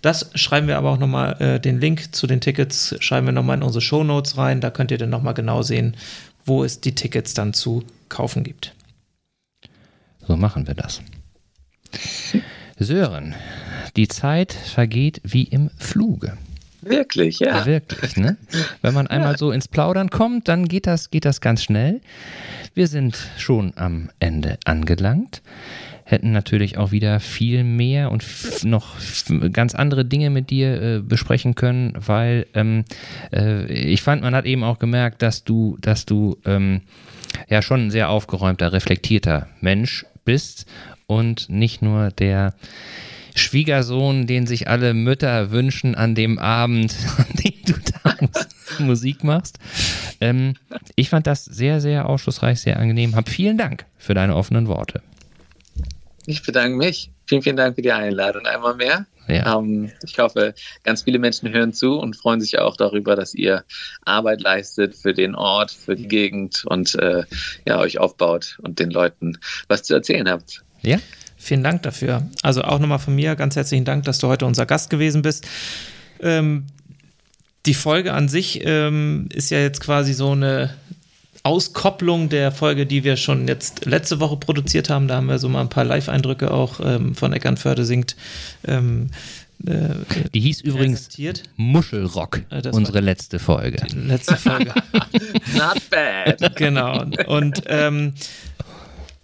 Das schreiben wir aber auch nochmal, äh, den Link zu den Tickets schreiben wir nochmal in unsere Show Notes rein. Da könnt ihr dann nochmal genau sehen, wo es die Tickets dann zu kaufen gibt. So machen wir das. Sören, die Zeit vergeht wie im Fluge. Wirklich, ja. ja wirklich, ne? Wenn man einmal ja. so ins Plaudern kommt, dann geht das, geht das ganz schnell. Wir sind schon am Ende angelangt. Hätten natürlich auch wieder viel mehr und noch ganz andere Dinge mit dir äh, besprechen können, weil ähm, äh, ich fand, man hat eben auch gemerkt, dass du, dass du ähm, ja schon ein sehr aufgeräumter, reflektierter Mensch bist und nicht nur der Schwiegersohn, den sich alle Mütter wünschen an dem Abend, an dem du da Musik machst. Ähm, ich fand das sehr, sehr aufschlussreich, sehr angenehm. Hab vielen Dank für deine offenen Worte. Ich bedanke mich. Vielen, vielen Dank für die Einladung einmal mehr. Ja. Ähm, ich hoffe, ganz viele Menschen hören zu und freuen sich auch darüber, dass ihr Arbeit leistet für den Ort, für die Gegend und äh, ja, euch aufbaut und den Leuten was zu erzählen habt. Ja. Vielen Dank dafür. Also auch nochmal von mir ganz herzlichen Dank, dass du heute unser Gast gewesen bist. Ähm, die Folge an sich ähm, ist ja jetzt quasi so eine Auskopplung der Folge, die wir schon jetzt letzte Woche produziert haben. Da haben wir so mal ein paar Live-Eindrücke auch ähm, von Eckernförde singt. Ähm, äh, die hieß übrigens Muschelrock, äh, unsere letzte Folge. letzte Folge. Not bad. Genau. Und ähm,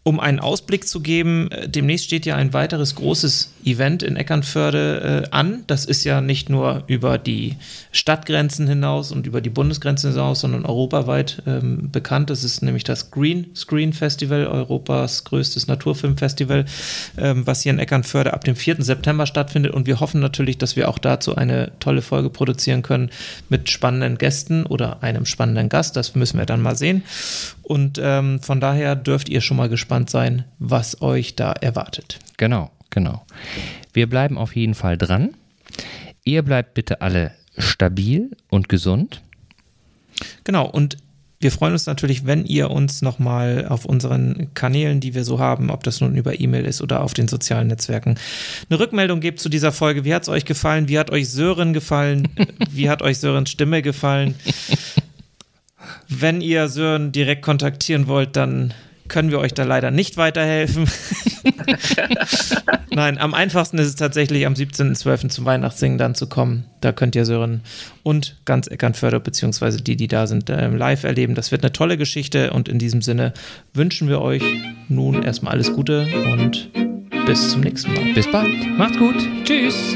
um einen Ausblick zu geben, äh, demnächst steht ja ein weiteres großes Event in Eckernförde äh, an. Das ist ja nicht nur über die Stadtgrenzen hinaus und über die Bundesgrenzen hinaus, sondern europaweit ähm, bekannt. Das ist nämlich das Green Screen Festival, Europas größtes Naturfilmfestival, ähm, was hier in Eckernförde ab dem 4. September stattfindet. Und wir hoffen natürlich, dass wir auch dazu eine tolle Folge produzieren können mit spannenden Gästen oder einem spannenden Gast. Das müssen wir dann mal sehen. Und ähm, von daher dürft ihr schon mal gespannt sein, was euch da erwartet. Genau, genau. Wir bleiben auf jeden Fall dran. Ihr bleibt bitte alle stabil und gesund. Genau, und wir freuen uns natürlich, wenn ihr uns nochmal auf unseren Kanälen, die wir so haben, ob das nun über E-Mail ist oder auf den sozialen Netzwerken, eine Rückmeldung gebt zu dieser Folge. Wie hat es euch gefallen? Wie hat euch Sören gefallen? Wie hat euch Sörens Stimme gefallen? Wenn ihr Sören direkt kontaktieren wollt, dann können wir euch da leider nicht weiterhelfen. Nein, am einfachsten ist es tatsächlich am 17.12. zum Weihnachtssingen dann zu kommen. Da könnt ihr Sören und ganz Eckernförde, beziehungsweise die, die da sind, äh, live erleben. Das wird eine tolle Geschichte und in diesem Sinne wünschen wir euch nun erstmal alles Gute und bis zum nächsten Mal. Bis bald. Macht's gut. Tschüss.